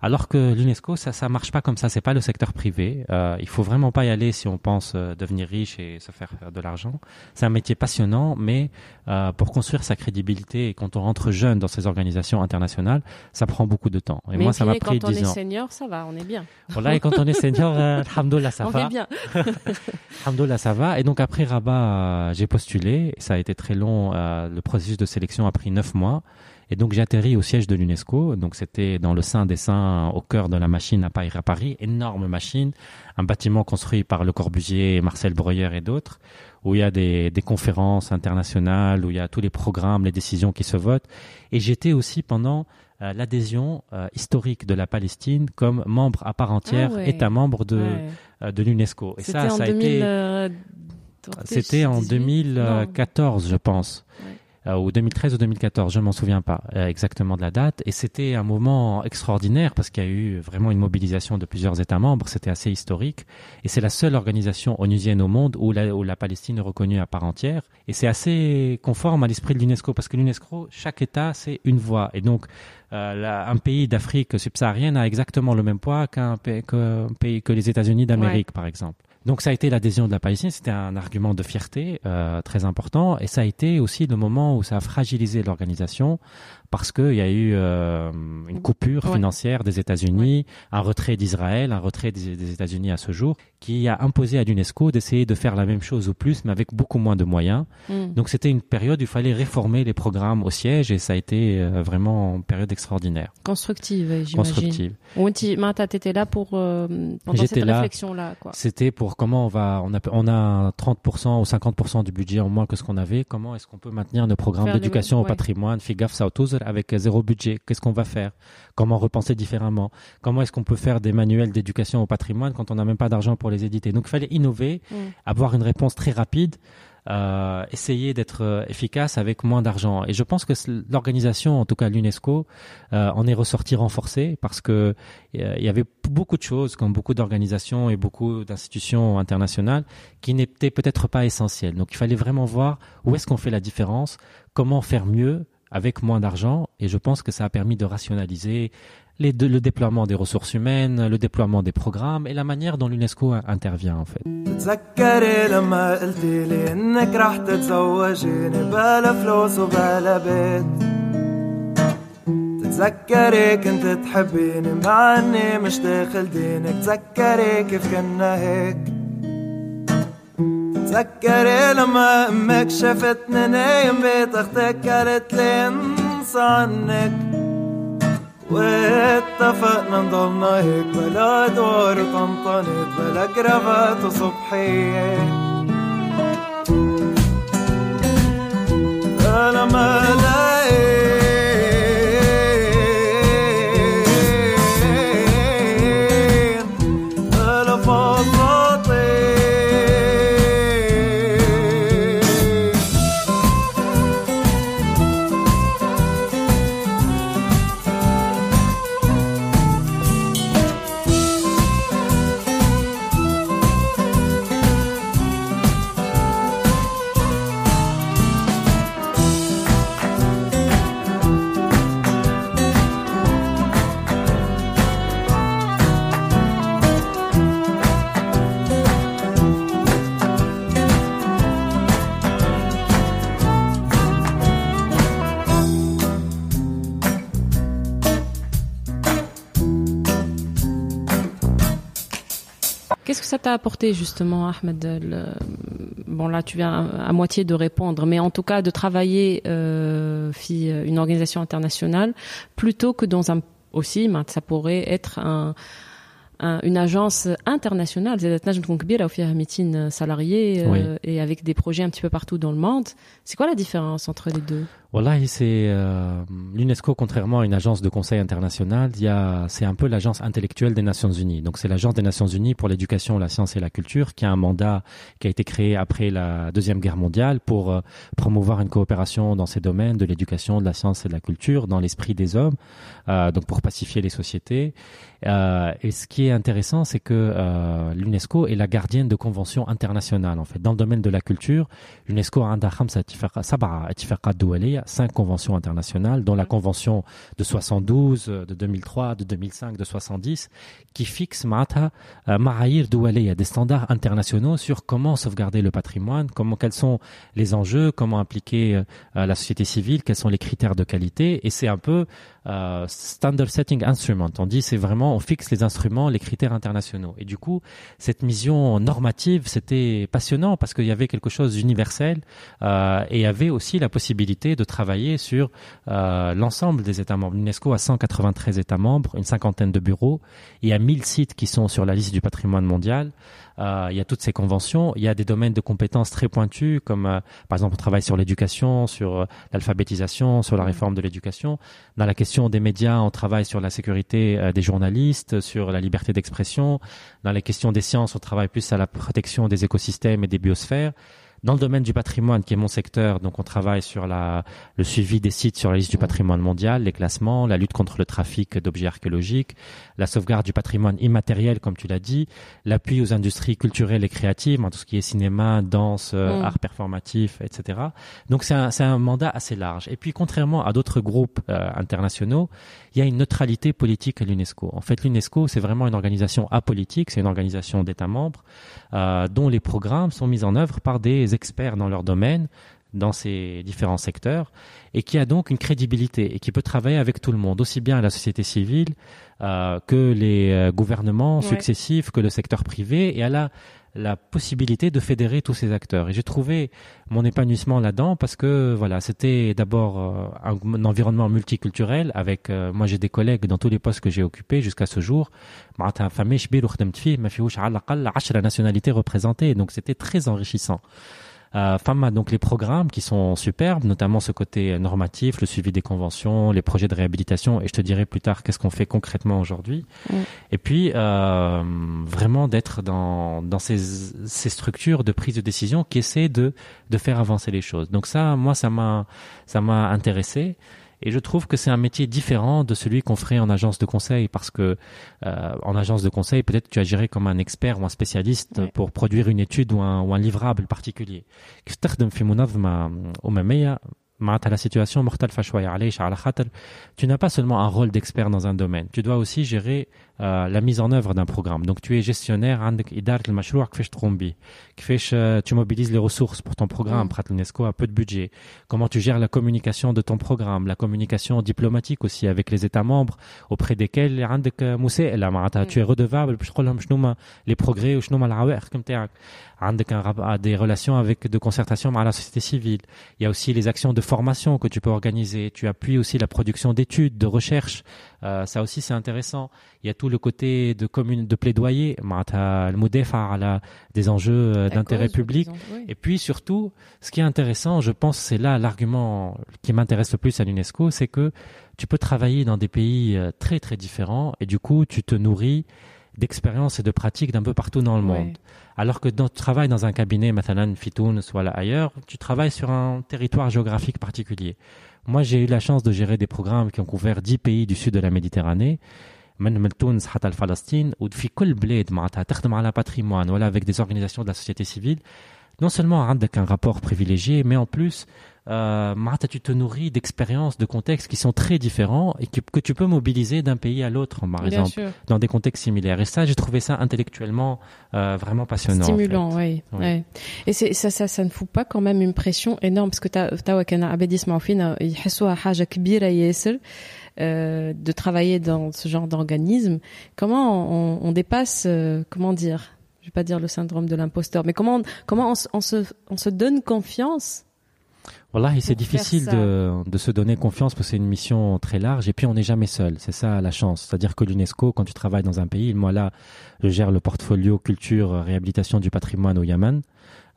Alors que l'UNESCO, ça, ça marche pas comme ça. C'est pas le secteur privé. Euh, il faut vraiment pas y aller si on pense euh, devenir riche et se faire de l'argent. C'est un métier passionnant, mais euh, pour construire sa crédibilité et quand on rentre jeune dans ces organisations internationales, ça prend beaucoup de temps. Et moi, ça m'a pris 10 ans. Quand on est senior, ça va, on est bien. Voilà, et quand on est senior, euh, [laughs] ça va. On est bien. [laughs] alhamdoulilah, ça va. Et donc après Rabat, j'ai postulé. Ça a été très long. le processus de sélection a pris neuf mois. Et donc j'ai atterri au siège de l'UNESCO. Donc c'était dans le sein des saints, au cœur de la machine à Paris, à Paris. Énorme machine, un bâtiment construit par Le Corbusier, Marcel Breuer et d'autres, où il y a des, des, conférences internationales, où il y a tous les programmes, les décisions qui se votent. Et j'étais aussi pendant euh, l'adhésion euh, historique de la Palestine comme membre à part entière, ah État membre de, euh, de l'UNESCO. Et ça, ça a été. C'était en 2014, je pense. Ou 2013 ou 2014, je m'en souviens pas euh, exactement de la date. Et c'était un moment extraordinaire parce qu'il y a eu vraiment une mobilisation de plusieurs États membres. C'était assez historique. Et c'est la seule organisation onusienne au monde où la, où la Palestine est reconnue à part entière. Et c'est assez conforme à l'esprit de l'UNESCO parce que l'UNESCO, chaque État, c'est une voix. Et donc, euh, un pays d'Afrique subsaharienne a exactement le même poids qu'un pays, pays que les États-Unis d'Amérique, par exemple. Donc ça a été l'adhésion de la Palestine, c'était un argument de fierté euh, très important, et ça a été aussi le moment où ça a fragilisé l'organisation parce qu'il y a eu euh, une coupure financière des États-Unis, un retrait d'Israël, un retrait des, États-Unis à ce jour, qui a imposé à l'UNESCO d'essayer de faire la même chose ou plus, mais avec beaucoup moins de moyens. Mm. Donc c'était une période où il fallait réformer les programmes au siège, et ça a été euh, vraiment une période extraordinaire. Constructive, j'imagine. Constructive. tu étais là pour euh, pendant cette réflexion-là. C'était pour comment on va, on a, on a 30% ou 50% du budget en moins que ce qu'on avait. Comment est-ce qu'on peut maintenir nos programmes d'éducation au patrimoine, FIGAF, Sautouz, avec zéro budget? Qu'est-ce qu'on va faire? Comment repenser différemment Comment est-ce qu'on peut faire des manuels d'éducation au patrimoine quand on n'a même pas d'argent pour les éditer Donc il fallait innover, mm. avoir une réponse très rapide. Euh, essayer d'être euh, efficace avec moins d'argent. Et je pense que l'organisation, en tout cas l'UNESCO, euh, en est ressortie renforcée parce que il y avait beaucoup de choses, comme beaucoup d'organisations et beaucoup d'institutions internationales, qui n'étaient peut-être pas essentielles. Donc il fallait vraiment voir où est-ce qu'on fait la différence, comment faire mieux avec moins d'argent et je pense que ça a permis de rationaliser les, le déploiement des ressources humaines, le déploiement des programmes et la manière dont l'UNESCO intervient en fait. تتذكري كنت تحبيني مع اني مش داخل دينك تذكري كيف كنا هيك تذكري لما أمك شفتني نايم بيت أختك قالت لي انسى عنك. واتفقنا نضلنا هيك بلا دور وطنطنت بلا كرافات وصبحية. لما لقيت t'a apporté justement, Ahmed Bon là, tu viens à, moitié de répondre, mais en tout cas de travailler euh, une organisation internationale plutôt que dans un aussi, ça pourrait être un une agence internationale, c'est une salariés euh, et avec des projets un petit peu partout dans le monde. C'est quoi la différence entre les deux? Voilà, c'est euh, l'UNESCO, contrairement à une agence de conseil international, c'est un peu l'agence intellectuelle des Nations Unies. Donc c'est l'agence des Nations Unies pour l'éducation, la science et la culture, qui a un mandat qui a été créé après la deuxième guerre mondiale pour euh, promouvoir une coopération dans ces domaines de l'éducation, de la science et de la culture, dans l'esprit des hommes, euh, donc pour pacifier les sociétés. Et ce qui est intéressant, c'est que l'UNESCO est la gardienne de conventions internationales. En fait, dans le domaine de la culture, l'UNESCO a cinq conventions internationales, dont la convention de 72, de 2003, de 2005, de 70, qui fixe euh, des standards internationaux sur comment sauvegarder le patrimoine, comment quels sont les enjeux, comment impliquer euh, la société civile, quels sont les critères de qualité. Et c'est un peu euh, standard setting instrument. On dit c'est vraiment on fixe les instruments, les critères internationaux. Et du coup, cette mission normative, c'était passionnant parce qu'il y avait quelque chose d'universel euh, et il y avait aussi la possibilité de travailler sur euh, l'ensemble des États membres. L'UNESCO a 193 États membres, une cinquantaine de bureaux. Y a 1000 sites qui sont sur la liste du patrimoine mondial. Euh, il y a toutes ces conventions. Il y a des domaines de compétences très pointus, comme euh, par exemple on travaille sur l'éducation, sur euh, l'alphabétisation, sur la réforme de l'éducation. Dans la question des médias, on travaille sur la sécurité des journalistes, sur la liberté d'expression. Dans les questions des sciences, on travaille plus à la protection des écosystèmes et des biosphères. Dans le domaine du patrimoine, qui est mon secteur, donc on travaille sur la, le suivi des sites sur la liste du patrimoine mondial, les classements, la lutte contre le trafic d'objets archéologiques, la sauvegarde du patrimoine immatériel, comme tu l'as dit, l'appui aux industries culturelles et créatives, tout ce qui est cinéma, danse, euh, mm. art performatif, etc. Donc c'est un, un, mandat assez large. Et puis contrairement à d'autres groupes euh, internationaux, il y a une neutralité politique à l'UNESCO. En fait, l'UNESCO, c'est vraiment une organisation apolitique, c'est une organisation d'États membres euh, dont les programmes sont mis en œuvre par des experts dans leur domaine, dans ces différents secteurs, et qui a donc une crédibilité et qui peut travailler avec tout le monde, aussi bien la société civile euh, que les euh, gouvernements successifs, que le secteur privé, et à la la possibilité de fédérer tous ces acteurs. Et j'ai trouvé mon épanouissement là-dedans parce que voilà, c'était d'abord euh, un, environnement multiculturel avec euh, moi j'ai des collègues dans tous les postes que j'ai occupés jusqu'à ce jour. nationalités représentées, donc c'était très enrichissant. Euh, FAMA, donc les programmes qui sont superbes, notamment ce côté normatif, le suivi des conventions, les projets de réhabilitation, et je te dirai plus tard qu'est-ce qu'on fait concrètement aujourd'hui. Mm. Et puis, euh, vraiment d'être dans, dans ces, ces structures de prise de décision qui essaient de, de faire avancer les choses. Donc ça, moi, ça m'a, ça m'a intéressé. Et je trouve que c'est un métier différent de celui qu'on ferait en agence de conseil parce que euh, en agence de conseil, peut-être tu agirais comme un expert ou un spécialiste pour produire une étude ou un, ou un livrable particulier. la situation tu n'as pas seulement un rôle d'expert dans un domaine tu dois aussi gérer la mise en œuvre d'un programme. Donc tu es gestionnaire, tu mobilises les ressources pour ton programme, l'UNESCO a peu de budget. Comment tu gères la communication de ton programme, la communication diplomatique aussi avec les États membres auprès desquels tu es redevable les progrès ou des relations avec de concertation avec la société civile. Il y a aussi les actions de formation que tu peux organiser. Tu appuies aussi la production d'études, de recherche. Euh, ça aussi c'est intéressant. Il y a tout le côté de commune de plaidoyer le des enjeux euh, d'intérêt public et puis surtout ce qui est intéressant je pense c'est là l'argument qui m'intéresse le plus à l'UNESCO c'est que tu peux travailler dans des pays euh, très très différents et du coup tu te nourris d'expériences et de pratiques d'un peu partout dans le monde. Alors que dans, tu travailles dans un cabinet, Mathalan, Fitoun, soit là ailleurs, tu travailles sur un territoire géographique particulier. Moi, j'ai eu la chance de gérer des programmes qui ont couvert 10 pays du sud de la Méditerranée من من تونس حتى لفلسطين وفي كل بلاد معناتها تخدم على patrimoine voilà avec des organisations de la société civile non seulement عندك un rapport privilégié mais en plus euh, tu te nourris d'expériences, de contextes qui sont très différents et que, que tu peux mobiliser d'un pays à l'autre, par Bien exemple, sûr. dans des contextes similaires. Et ça, j'ai trouvé ça intellectuellement euh, vraiment passionnant. Stimulant, en fait. oui. oui. Et c'est, ça, ça, ça ne fout pas quand même une pression énorme parce que tu كان عباد يسمعوا فينا يحسوها حاجة كبيرة ياسر euh, de travailler dans ce genre d'organisme. Comment on, on dépasse, euh, comment dire, vais pas dire le syndrome de l'imposteur, mais comment comment on, se on se donne confiance? Voilà, c'est difficile de, de, se donner confiance parce que c'est une mission très large et puis on n'est jamais seul. C'est ça la chance. C'est-à-dire que l'UNESCO, quand tu travailles dans un pays, moi là, je gère le portfolio culture, réhabilitation du patrimoine au Yémen.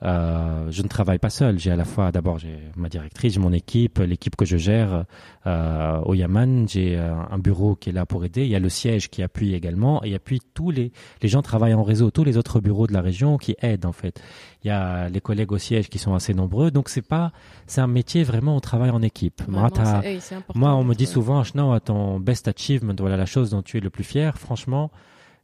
Euh, je ne travaille pas seul. J'ai à la fois, d'abord, j'ai ma directrice, mon équipe, l'équipe que je gère euh, au Yaman. J'ai euh, un bureau qui est là pour aider. Il y a le siège qui appuie également, et il appuie tous les les gens travaillent en réseau, tous les autres bureaux de la région qui aident en fait. Il y a les collègues au siège qui sont assez nombreux, donc c'est pas, c'est un métier vraiment on travaille en équipe. moi, on me dit souvent, non, ton best achievement, voilà la chose dont tu es le plus fier. Franchement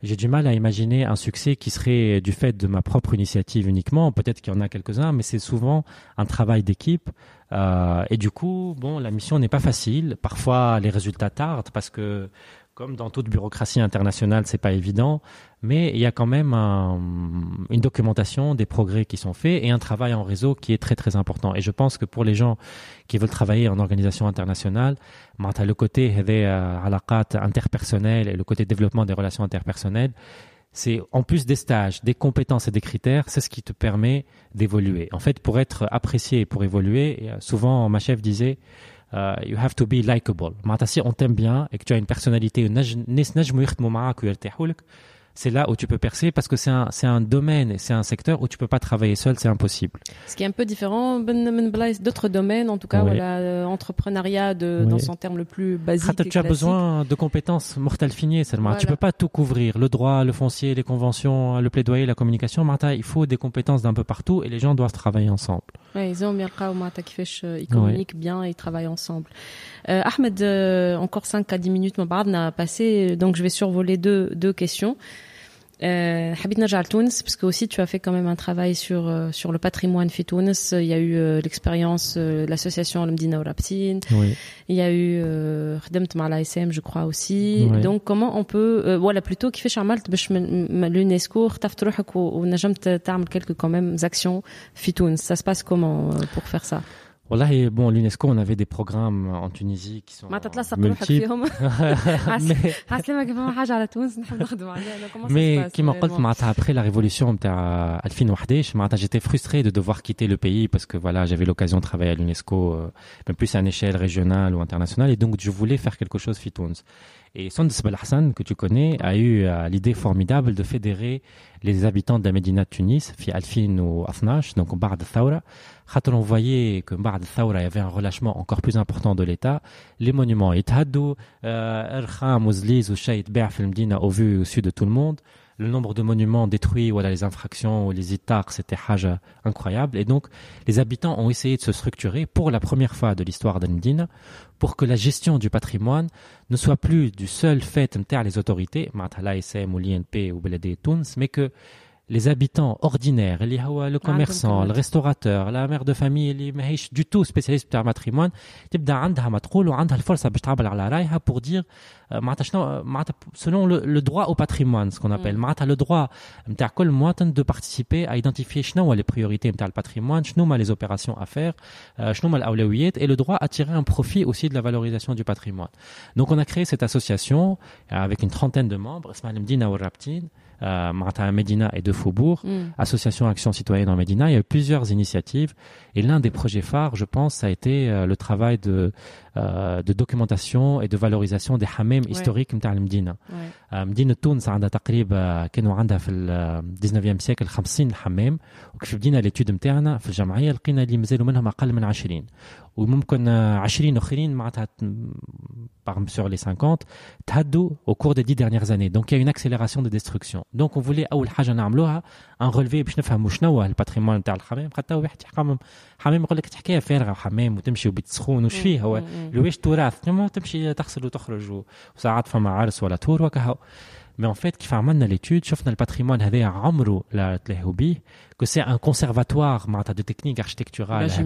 j'ai du mal à imaginer un succès qui serait du fait de ma propre initiative uniquement. Peut-être qu'il y en a quelques-uns, mais c'est souvent un travail d'équipe. Euh, et du coup, bon, la mission n'est pas facile. Parfois, les résultats tardent parce que comme dans toute bureaucratie internationale, c'est pas évident, mais il y a quand même une documentation des progrès qui sont faits et un travail en réseau qui est très très important. Et je pense que pour les gens qui veulent travailler en organisation internationale, le côté interpersonnel et le côté développement des relations interpersonnelles, c'est en plus des stages, des compétences et des critères, c'est ce qui te permet d'évoluer. En fait, pour être apprécié et pour évoluer, souvent ma chef disait uh, you have to be likable معناتها si on t'aime bien et que tu as une personnalité الناس نجموا يخدموا معاك ويرتاحوا لك c'est là où tu peux percer parce que c'est un, c'est un domaine c'est un secteur où tu peux pas travailler seul, c'est impossible. Ce qui est un peu différent ben, d'autres domaines, en tout cas, voilà, euh, entrepreneuriat de, dans son terme le plus basique. tu as besoin de compétences mortelles finies seulement. Tu peux pas tout couvrir. Le droit, le foncier, les conventions, le plaidoyer, la communication. Martha, il faut des compétences d'un peu partout et les gens doivent travailler ensemble. Ouais, ils ont bien ils communiquent bien et ils travaillent ensemble. Euh, Ahmed, euh, encore 5 à 10 minutes, mon n'a passé, donc je vais survoler deux, deux questions. Euh, Habit Najal Tunis, parce que aussi tu as fait quand même un travail sur euh, sur le patrimoine fit Tunis. Il y a eu euh, l'expérience euh, l'association Al-Mdina Raptin. Oui. Il y a eu euh, la SM, je crois aussi. Oui. Donc comment on peut voilà plutôt qui fait عملت باش l'UNESCO اختفت روحك ونجمت تعمل quelques quand même actions fit Tunis. Ça se passe comment pour faire ça Voilà, bon, l'UNESCO, on avait des programmes en Tunisie qui sont multiples. [laughs] [laughs] mais qui m'a après la révolution j'étais frustré de devoir quitter le pays parce que voilà, j'avais l'occasion de travailler à l'UNESCO, euh, même plus à une échelle régionale ou internationale, et donc je voulais faire quelque chose fitouns. Et Sondes Hassan, que tu connais, a eu euh, l'idée formidable de fédérer les habitants de la Médina de Tunis, fi Alfin ou Afnash, donc Bard Thawra. Quand on voyait que Bard Thawra, il y avait un relâchement encore plus important de l'État, les monuments euh, Erkham, Ouzliz ou Shaïd Be'af au vu au sud de tout le monde le nombre de monuments détruits, voilà, les infractions les itars, c'était incroyable. Et donc, les habitants ont essayé de se structurer pour la première fois de l'histoire d'Andine pour que la gestion du patrimoine ne soit plus du seul fait inter les autorités, l'ASM ou ou mais que les habitants ordinaires, le commerçant, le restaurateur, la mère de famille اللي ماهيش du tout spécialiste بتاع matrimoine تبدا عندها مدخول وعندها الفرصه باش تعبر على رايها pour dire معناتها شنو معناتها selon le, le droit au patrimoine ce qu'on appelle معناتها le droit نتاع كل مواطن de participer à identifier شنو هو les priorités نتاع الباتريمون شنو هما les opérations à faire شنو هما الاولويات et le droit à tirer un profit aussi de la valorisation du patrimoine donc on a créé cette association avec une trentaine de membres اسمها المدينه والرابطين euh, Medina et de Faubourg, mm. Association Action Citoyenne en Medina. Il y a eu plusieurs initiatives et l'un des projets phares, je pense, ça a été euh, le travail de euh, de documentation et de valorisation des hammams historiques نتاع المدينه مدينه تونس عندها تقريبا كانوا عندها في ال 19e siècle 50 حمام وكيف بدينا ليتود نتاعنا في الجمعيه لقينا اللي مازالوا منهم اقل من 20 وممكن 20 اخرين معناتها sur les 50 تهدوا au cours des 10 dernières années donc il y a une accélération de destruction donc on voulait اول حاجه نعملوها ان ريليفي باش نفهموا شنو هو الباتريمون نتاع الحمام حتى واحد يحكم حمام يقول لك حكايه فارغة وحمام وتمشي وبتسخون وش فيه هو لويش تراث تمشي تغسل وتخرج وساعات فما عرس ولا تور وكهو مي ان فيت كيف عملنا ليتود شفنا الباتريمون هذايا عمره لا تلهوا به que c'est un conservatoire de techniques architecturales. Bah,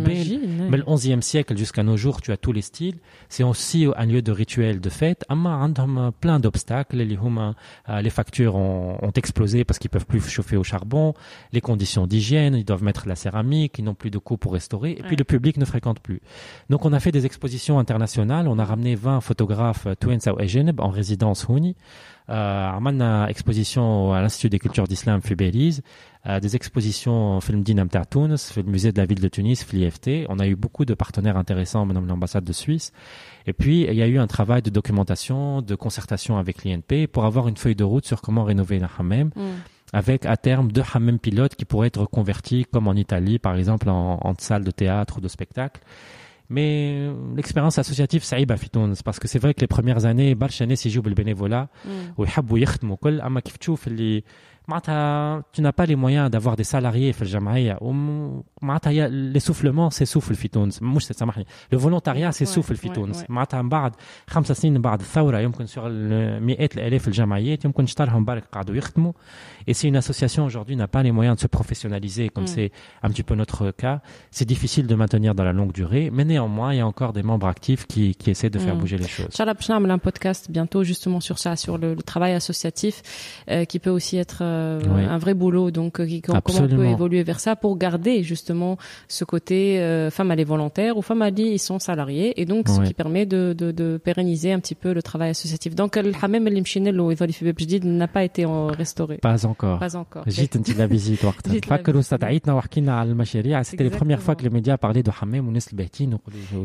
mais le 11e siècle jusqu'à nos jours, tu as tous les styles. C'est aussi un lieu de rituel, de fête. a plein d'obstacles. Les, euh, les factures ont, ont explosé parce qu'ils peuvent plus chauffer au charbon. Les conditions d'hygiène, ils doivent mettre la céramique, ils n'ont plus de coûts pour restaurer. Et puis le public ne fréquente plus. Donc on a fait des expositions internationales. On a ramené 20 photographes euh, Twins en résidence Houni. euh, une exposition à l'Institut des cultures d'islam في Belize, euh, des expositions au film d'Inam Tunis, le musée de la ville de Tunis, FLIFT. On a eu beaucoup de partenaires intéressants, même l'ambassade de Suisse. Et puis, il y a eu un travail de documentation, de concertation avec l'INP pour avoir une feuille de route sur comment rénover la hammam. Mm. Avec à terme deux hammam pilotes qui pourraient être reconvertis, comme en Italie, par exemple, en, en salle de théâtre ou de spectacle. Mais l'expérience associative, ça est في parce que c'est vrai que les premières années برشا ناس يجيو بالبينيفولا ويحبوا يخدموا كل اما كيف تشوف اللي tu n'as pas les moyens d'avoir des salariés في الجمعيه معناتها l'essoufflement s'essouffle في تونس مش سامحني le volontariat s'essouffle في تونس معناتها من بعد خمس سنين من بعد الثوره يمكن sur مئات الالاف الجمعيات يمكن شطرهم برك قعدوا يخدموا et si une association aujourd'hui n'a pas les moyens de se professionnaliser comme mm. c'est un petit peu notre cas c'est difficile de maintenir dans la longue durée mais néanmoins il y a encore des membres actifs qui, qui essaient de faire mm. bouger les choses Inch'Allah un podcast bientôt justement sur ça sur le, le travail associatif euh, qui peut aussi être euh, euh, un vrai boulot. Donc, euh, comment on peut évoluer vers ça pour garder justement ce côté euh, femme à les volontaires ou femme à ils sont salariés et donc ce qui permet de, de, de, pérenniser un petit peu le travail associatif. Donc, le hamem n'a pas été restauré. Pas encore. Pas encore. جيت انت لا فيزيت وقتها تفكر واستدعيتنا وحكينا على المشاريع c'était les premières fois que les médias parlaient de hammam والناس الباهتين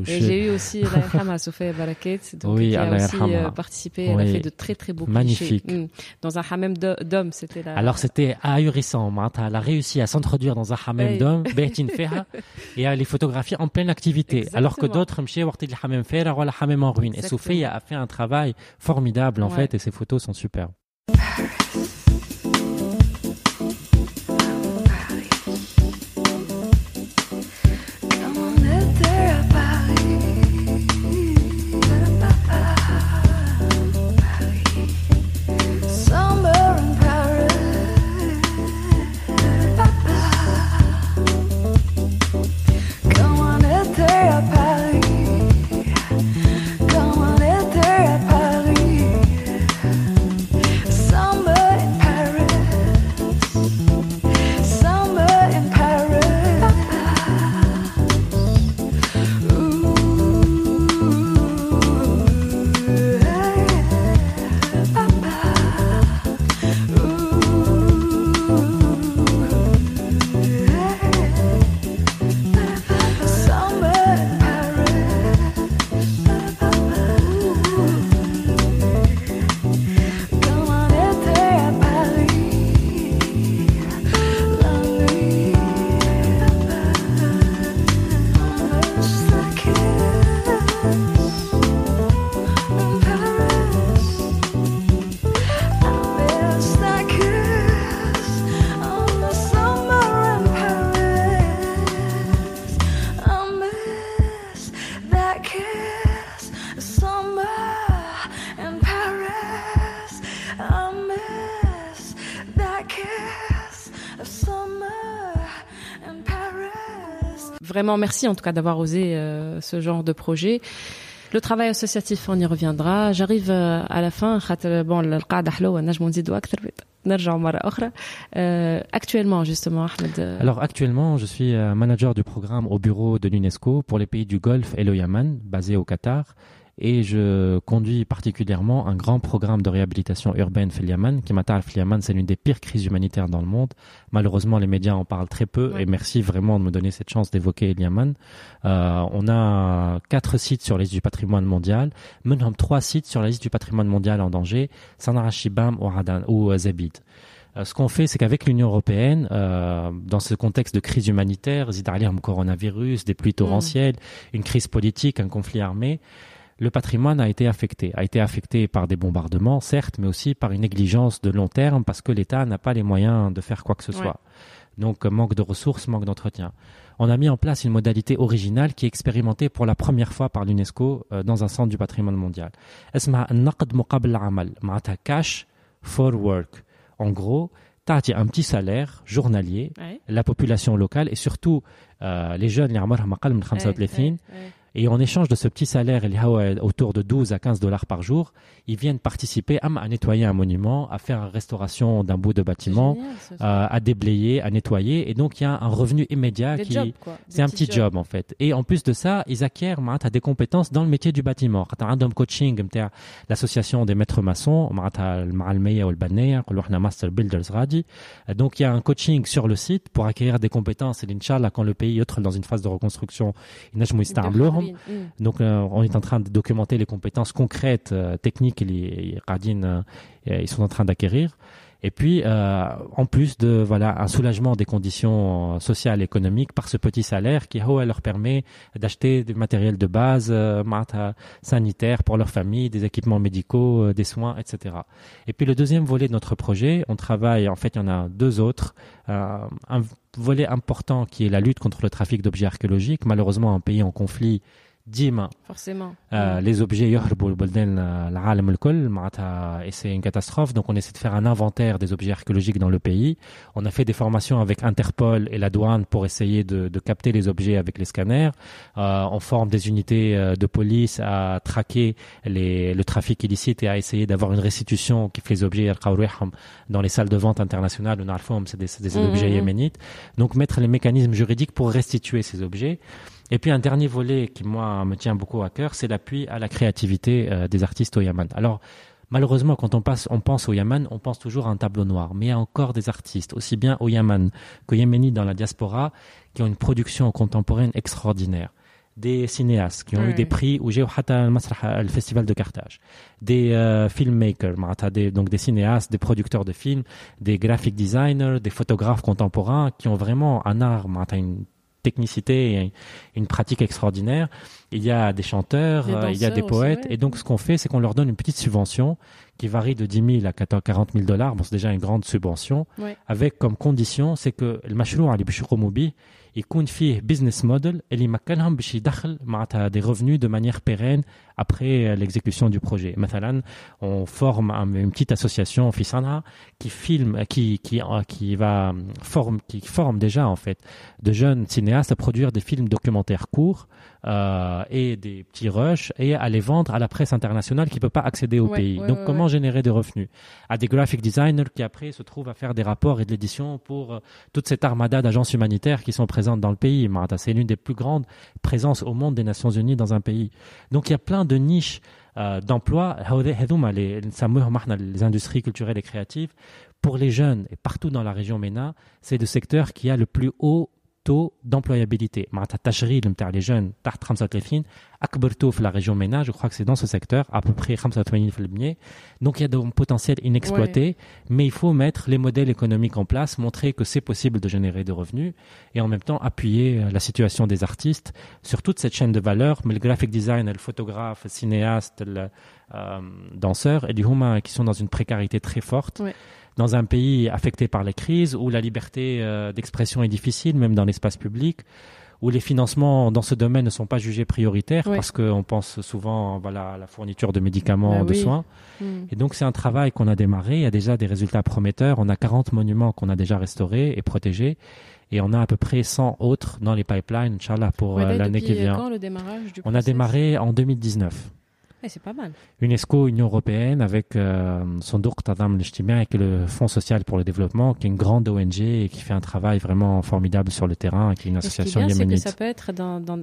j'ai eu aussi la femme Sofia Baraket donc oui, qui a aussi participé elle a fait de très très beaux magnifique hmm. dans un hammam d'hommes c'était la alors c'était ahurissant. Elle a réussi à s'introduire dans un hammam d'hommes, [laughs] et à les photographier en pleine activité. Alors que d'autres, le hammam faire, le hammam en ruine. Et Sophie a fait un travail formidable, en fait, et ses photos sont superbes. Vraiment, merci en tout cas d'avoir osé euh, ce genre de projet. Le travail associatif, on y reviendra. J'arrive euh, à la fin. Bon, euh, actuellement, justement, Ahmed. Alors, actuellement, je suis manager du programme au bureau de l'UNESCO pour les pays du Golfe et le Yémen, basé au Qatar et je conduis particulièrement un grand programme de réhabilitation urbaine Filiaman, qui m'attend Filiaman, c'est l'une des pires crises humanitaires dans le monde. Malheureusement, les médias en parlent très peu et merci vraiment de me donner cette chance d'évoquer Eliaman. Euh, on a quatre sites sur la liste du patrimoine mondial, même trois sites sur la liste du patrimoine mondial en danger, Sanarashibam ou, ou euh, Zabid. Euh, ce qu'on fait, c'est qu'avec l'Union européenne, euh, dans ce contexte de crise humanitaire, un coronavirus, des pluies torrentielles, une crise politique, un conflit armé, le patrimoine a été affecté. A été affecté par des bombardements, certes, mais aussi par une négligence de long terme parce que l'État n'a pas les moyens de faire quoi que ce soit. Donc, manque de ressources, manque d'entretien. On a mis en place une modalité originale qui est expérimentée pour la première fois par l'UNESCO euh, dans un centre du patrimoine mondial. cash for work. En gros, تعطي un petit salaire journalier Ouais. la population locale et surtout euh, les jeunes اللي عمرهم أقل من 35 Ouais, ouais. et en échange de ce petit salaire, autour de 12 à 15 dollars par jour, ils viennent participer à, nettoyer un monument, à faire une restauration d'un bout de bâtiment, euh, à déblayer, à nettoyer. Et donc, il y a un revenu immédiat qui, c'est un petit job, en fait. Et en plus de ça, ils acquièrent as des compétences dans le métier du bâtiment. un coaching, l'association des maîtres maçons, master builders radi. Donc, il y a un coaching sur le site pour acquérir des compétences. Et l'inchallah, quand le pays est dans une phase de reconstruction, il n'a ils donc, euh, on est en train de documenter les compétences concrètes, euh, techniques que les radines euh, ils sont en train d'acquérir. Et puis, euh, en plus de voilà un soulagement des conditions euh, sociales et économiques par ce petit salaire qui oh, leur permet d'acheter du matériel de base, euh, euh, sanitaire pour leur famille, des équipements médicaux, euh, des soins, etc. Et puis le deuxième volet de notre projet, on travaille, en fait, il y en a deux autres. Euh, un volet important qui est la lutte contre le trafic d'objets archéologiques, malheureusement un pays en conflit ديما Forcément. euh, Mm. les objets يهربوا لبلدان العالم الكل معناتها et c'est une catastrophe donc on essaie de faire un inventaire des objets archéologiques dans le pays on a fait des formations avec Interpol et la douane pour essayer de, de capter les objets avec les scanners euh, on forme des unités euh, de police à traquer les, le trafic illicite et à essayer d'avoir une restitution qui fait les objets يلقاو رواحهم dans les salles de vente internationales ونعرفوهم c'est des, c'est des Mhm, objets mhm. yéménites donc mettre les mécanismes juridiques pour restituer ces objets Et puis un dernier volet qui moi me tient beaucoup à cœur, c'est l'appui à la créativité euh, des artistes au Yémen. Alors Malheureusement, quand on, passe, on pense au yaman, on pense toujours à un tableau noir. Mais il y a encore des artistes, aussi bien au Yémen que yéménites dans la diaspora, qui ont une production contemporaine extraordinaire. Des cinéastes qui ont eu des prix ou euh, le Festival de Carthage. Des euh, filmmakers, donc des cinéastes, des producteurs de films, des graphic designers, des photographes contemporains qui ont vraiment un art, technicité et une pratique extraordinaire. Il y a des chanteurs, euh, il y a des poètes. Et donc, ce qu'on fait, c'est qu'on leur donne une petite subvention qui varie de 10 000 à 40 000 dollars. Bon, c'est déjà une grande subvention. Avec comme condition, c'est que le Mashrour Ali hein, Bouchouroumobi, يكون فيه business model اللي يمكنهم باش يدخل معناتها des revenus de manière pérenne après euh, l'exécution du projet. مثلا, on forme un- une petite association في صنعاء qui filme, qui qui euh, qui va euh, forme, qui forme déjà en fait de jeunes cinéastes à produire des films documentaires courts euh, et des petits rushs et à les vendre à la presse internationale qui peut pas accéder au pays. Donc comment générer des revenus? À des graphic designers qui après se trouvent à faire des rapports et de l'édition pour euh, toute cette armada d'agences humanitaires qui sont présentes dans le pays. C'est l'une des plus grandes présences au monde des Nations Unies dans un pays. Donc il y a plein de niches euh, d'emploi, les, les industries culturelles et créatives, pour les jeunes et partout dans la région MENA, c'est le secteur qui a le plus haut taux d'employabilité معناتها التشغيل نتاع les jeunes تحت 35 أكبر taux في la région MENA je crois que c'est dans ce secteur à peu près 85% donc il y a un potentiel inexploité mais il faut mettre les modèles économiques en place montrer que c'est possible de générer des revenus et en même temps appuyer euh, la situation des artistes sur toute cette chaîne de valeur mais le graphic design le photographe le cinéaste le euh, danseur et du هما qui sont dans une précarité très forte Ouais. dans un pays affecté par les crises où la liberté euh, d'expression est difficile même dans l'espace public où les financements dans ce domaine ne sont pas jugés prioritaires Ouais. parce qu'on pense souvent voilà, à la fourniture de médicaments, Bah de oui. soins. Mm. Et donc c'est un travail qu'on a démarré, il y a déjà des résultats prometteurs, on a 40 monuments qu'on a déjà restaurés et protégés et on a à peu près 100 autres dans les pipelines, Inch'Allah, pour Ouais, euh, l'année qui depuis vient. quand le démarrage du On a démarré en 2019. C'est pas mal. UNESCO, Union Européenne, avec euh, Sondouk Tadam Lishtimia, qui est le Fonds social pour le développement, qui est une grande ONG et qui fait un travail vraiment formidable sur le terrain, qui est une Et ce qui est association c'est que yéménite. ça peut être dans, dans,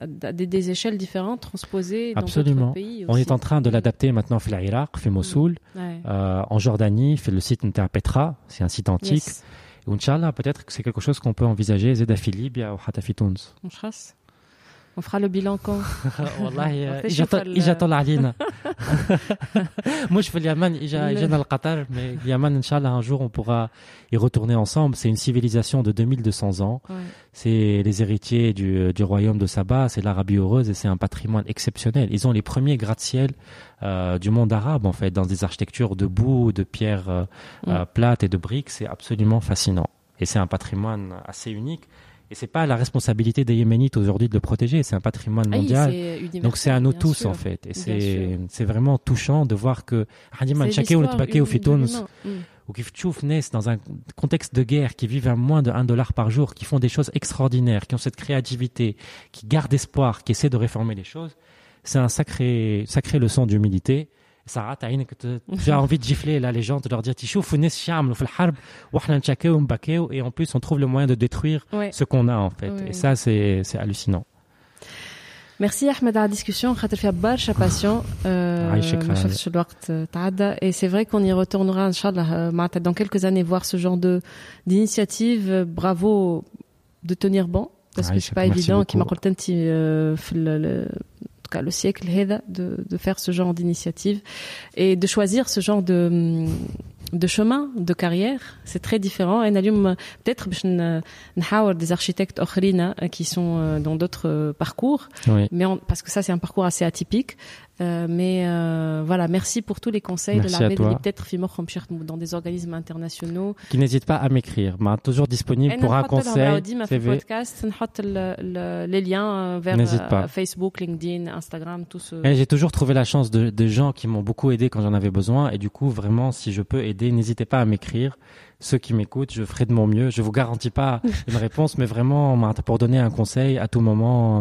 à des, des échelles différentes, transposées dans Absolument. d'autres pays On aussi. est en train de l'adapter maintenant fait l'Irak, fait Mossoul, Ouais. euh, en Jordanie, fait le site Nter Petra, c'est un site antique. Yes. Et Inch'Allah, peut-être que c'est quelque chose qu'on peut envisager, Zedafi Libya ou Hatafi Tunis. On chasse. On fera le bilan quand [laughs] J'attends l'Alina. [laughs] Moi, je fais l'Yaman, j'ai dans le Qatar, mais l'Yaman, Inch'Allah, un jour, on pourra y retourner ensemble. C'est une civilisation de 2200 ans. C'est les héritiers du, du, royaume de Saba, c'est l'Arabie heureuse et c'est un patrimoine exceptionnel. Ils ont les premiers gratte-ciel euh, du monde arabe, en fait, dans des architectures de boue, de pierres euh, mm. euh, plates et de briques. C'est absolument fascinant. Et c'est un patrimoine assez unique et c'est pas la responsabilité des Yéménites aujourd'hui de le protéger c'est un patrimoine Ah mondial donc c'est à nous tous sûr. en fait et c'est vraiment touchant de voir que Chake l'histoire ou Tbake ou une- Fitouns. Mm. ou qui tchouf naissent dans un contexte de guerre, qui vivent à moins de 1 dollar par jour, qui font des choses extraordinaires, qui ont cette créativité, qui gardent espoir, qui essaient de réformer les choses, c'est un sacré, sacré leçon d'humilité. Ça j'ai envie de gifler là les gens, de leur dire et en plus on trouve le moyen de détruire ce qu'on a en fait. et ça c'est hallucinant. Merci Ahmed à la discussion خاطر فيها برشا باسيون ما شفتش الوقت تعدى et c'est vrai qu'on y retournera inchallah معناتها dans quelques années voir ce genre de d'initiative bravo de tenir bon parce que c'est pas évident كما قلت انت في en tout cas le siècle de, de faire ce genre d'initiative et de choisir ce genre de de chemin de carrière. C'est très différent. Et peut-être des architectes qui sont euh, dans d'autres parcours. Mais parce que ça c'est un parcours assez atypique euh, mais euh, voilà, merci pour tous les conseils merci de l'armée peut-être dans des organismes internationaux. Qui n'hésite pas à m'écrire, m'a toujours disponible pour un conseil. podcast, les liens euh, vers Facebook, LinkedIn, Instagram, tout ce. J'ai toujours trouvé la chance de, de gens qui m'ont beaucoup aidé quand j'en avais besoin et du coup vraiment si je peux aider, n'hésitez pas à m'écrire. Ceux qui m'écoutent, je ferai de mon mieux. Je vous garantis pas [laughs] une réponse, mais vraiment pour donner un conseil à tout moment,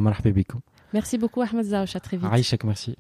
Merci beaucoup Ahmed Zaouch, à très vite. Aïchek, merci.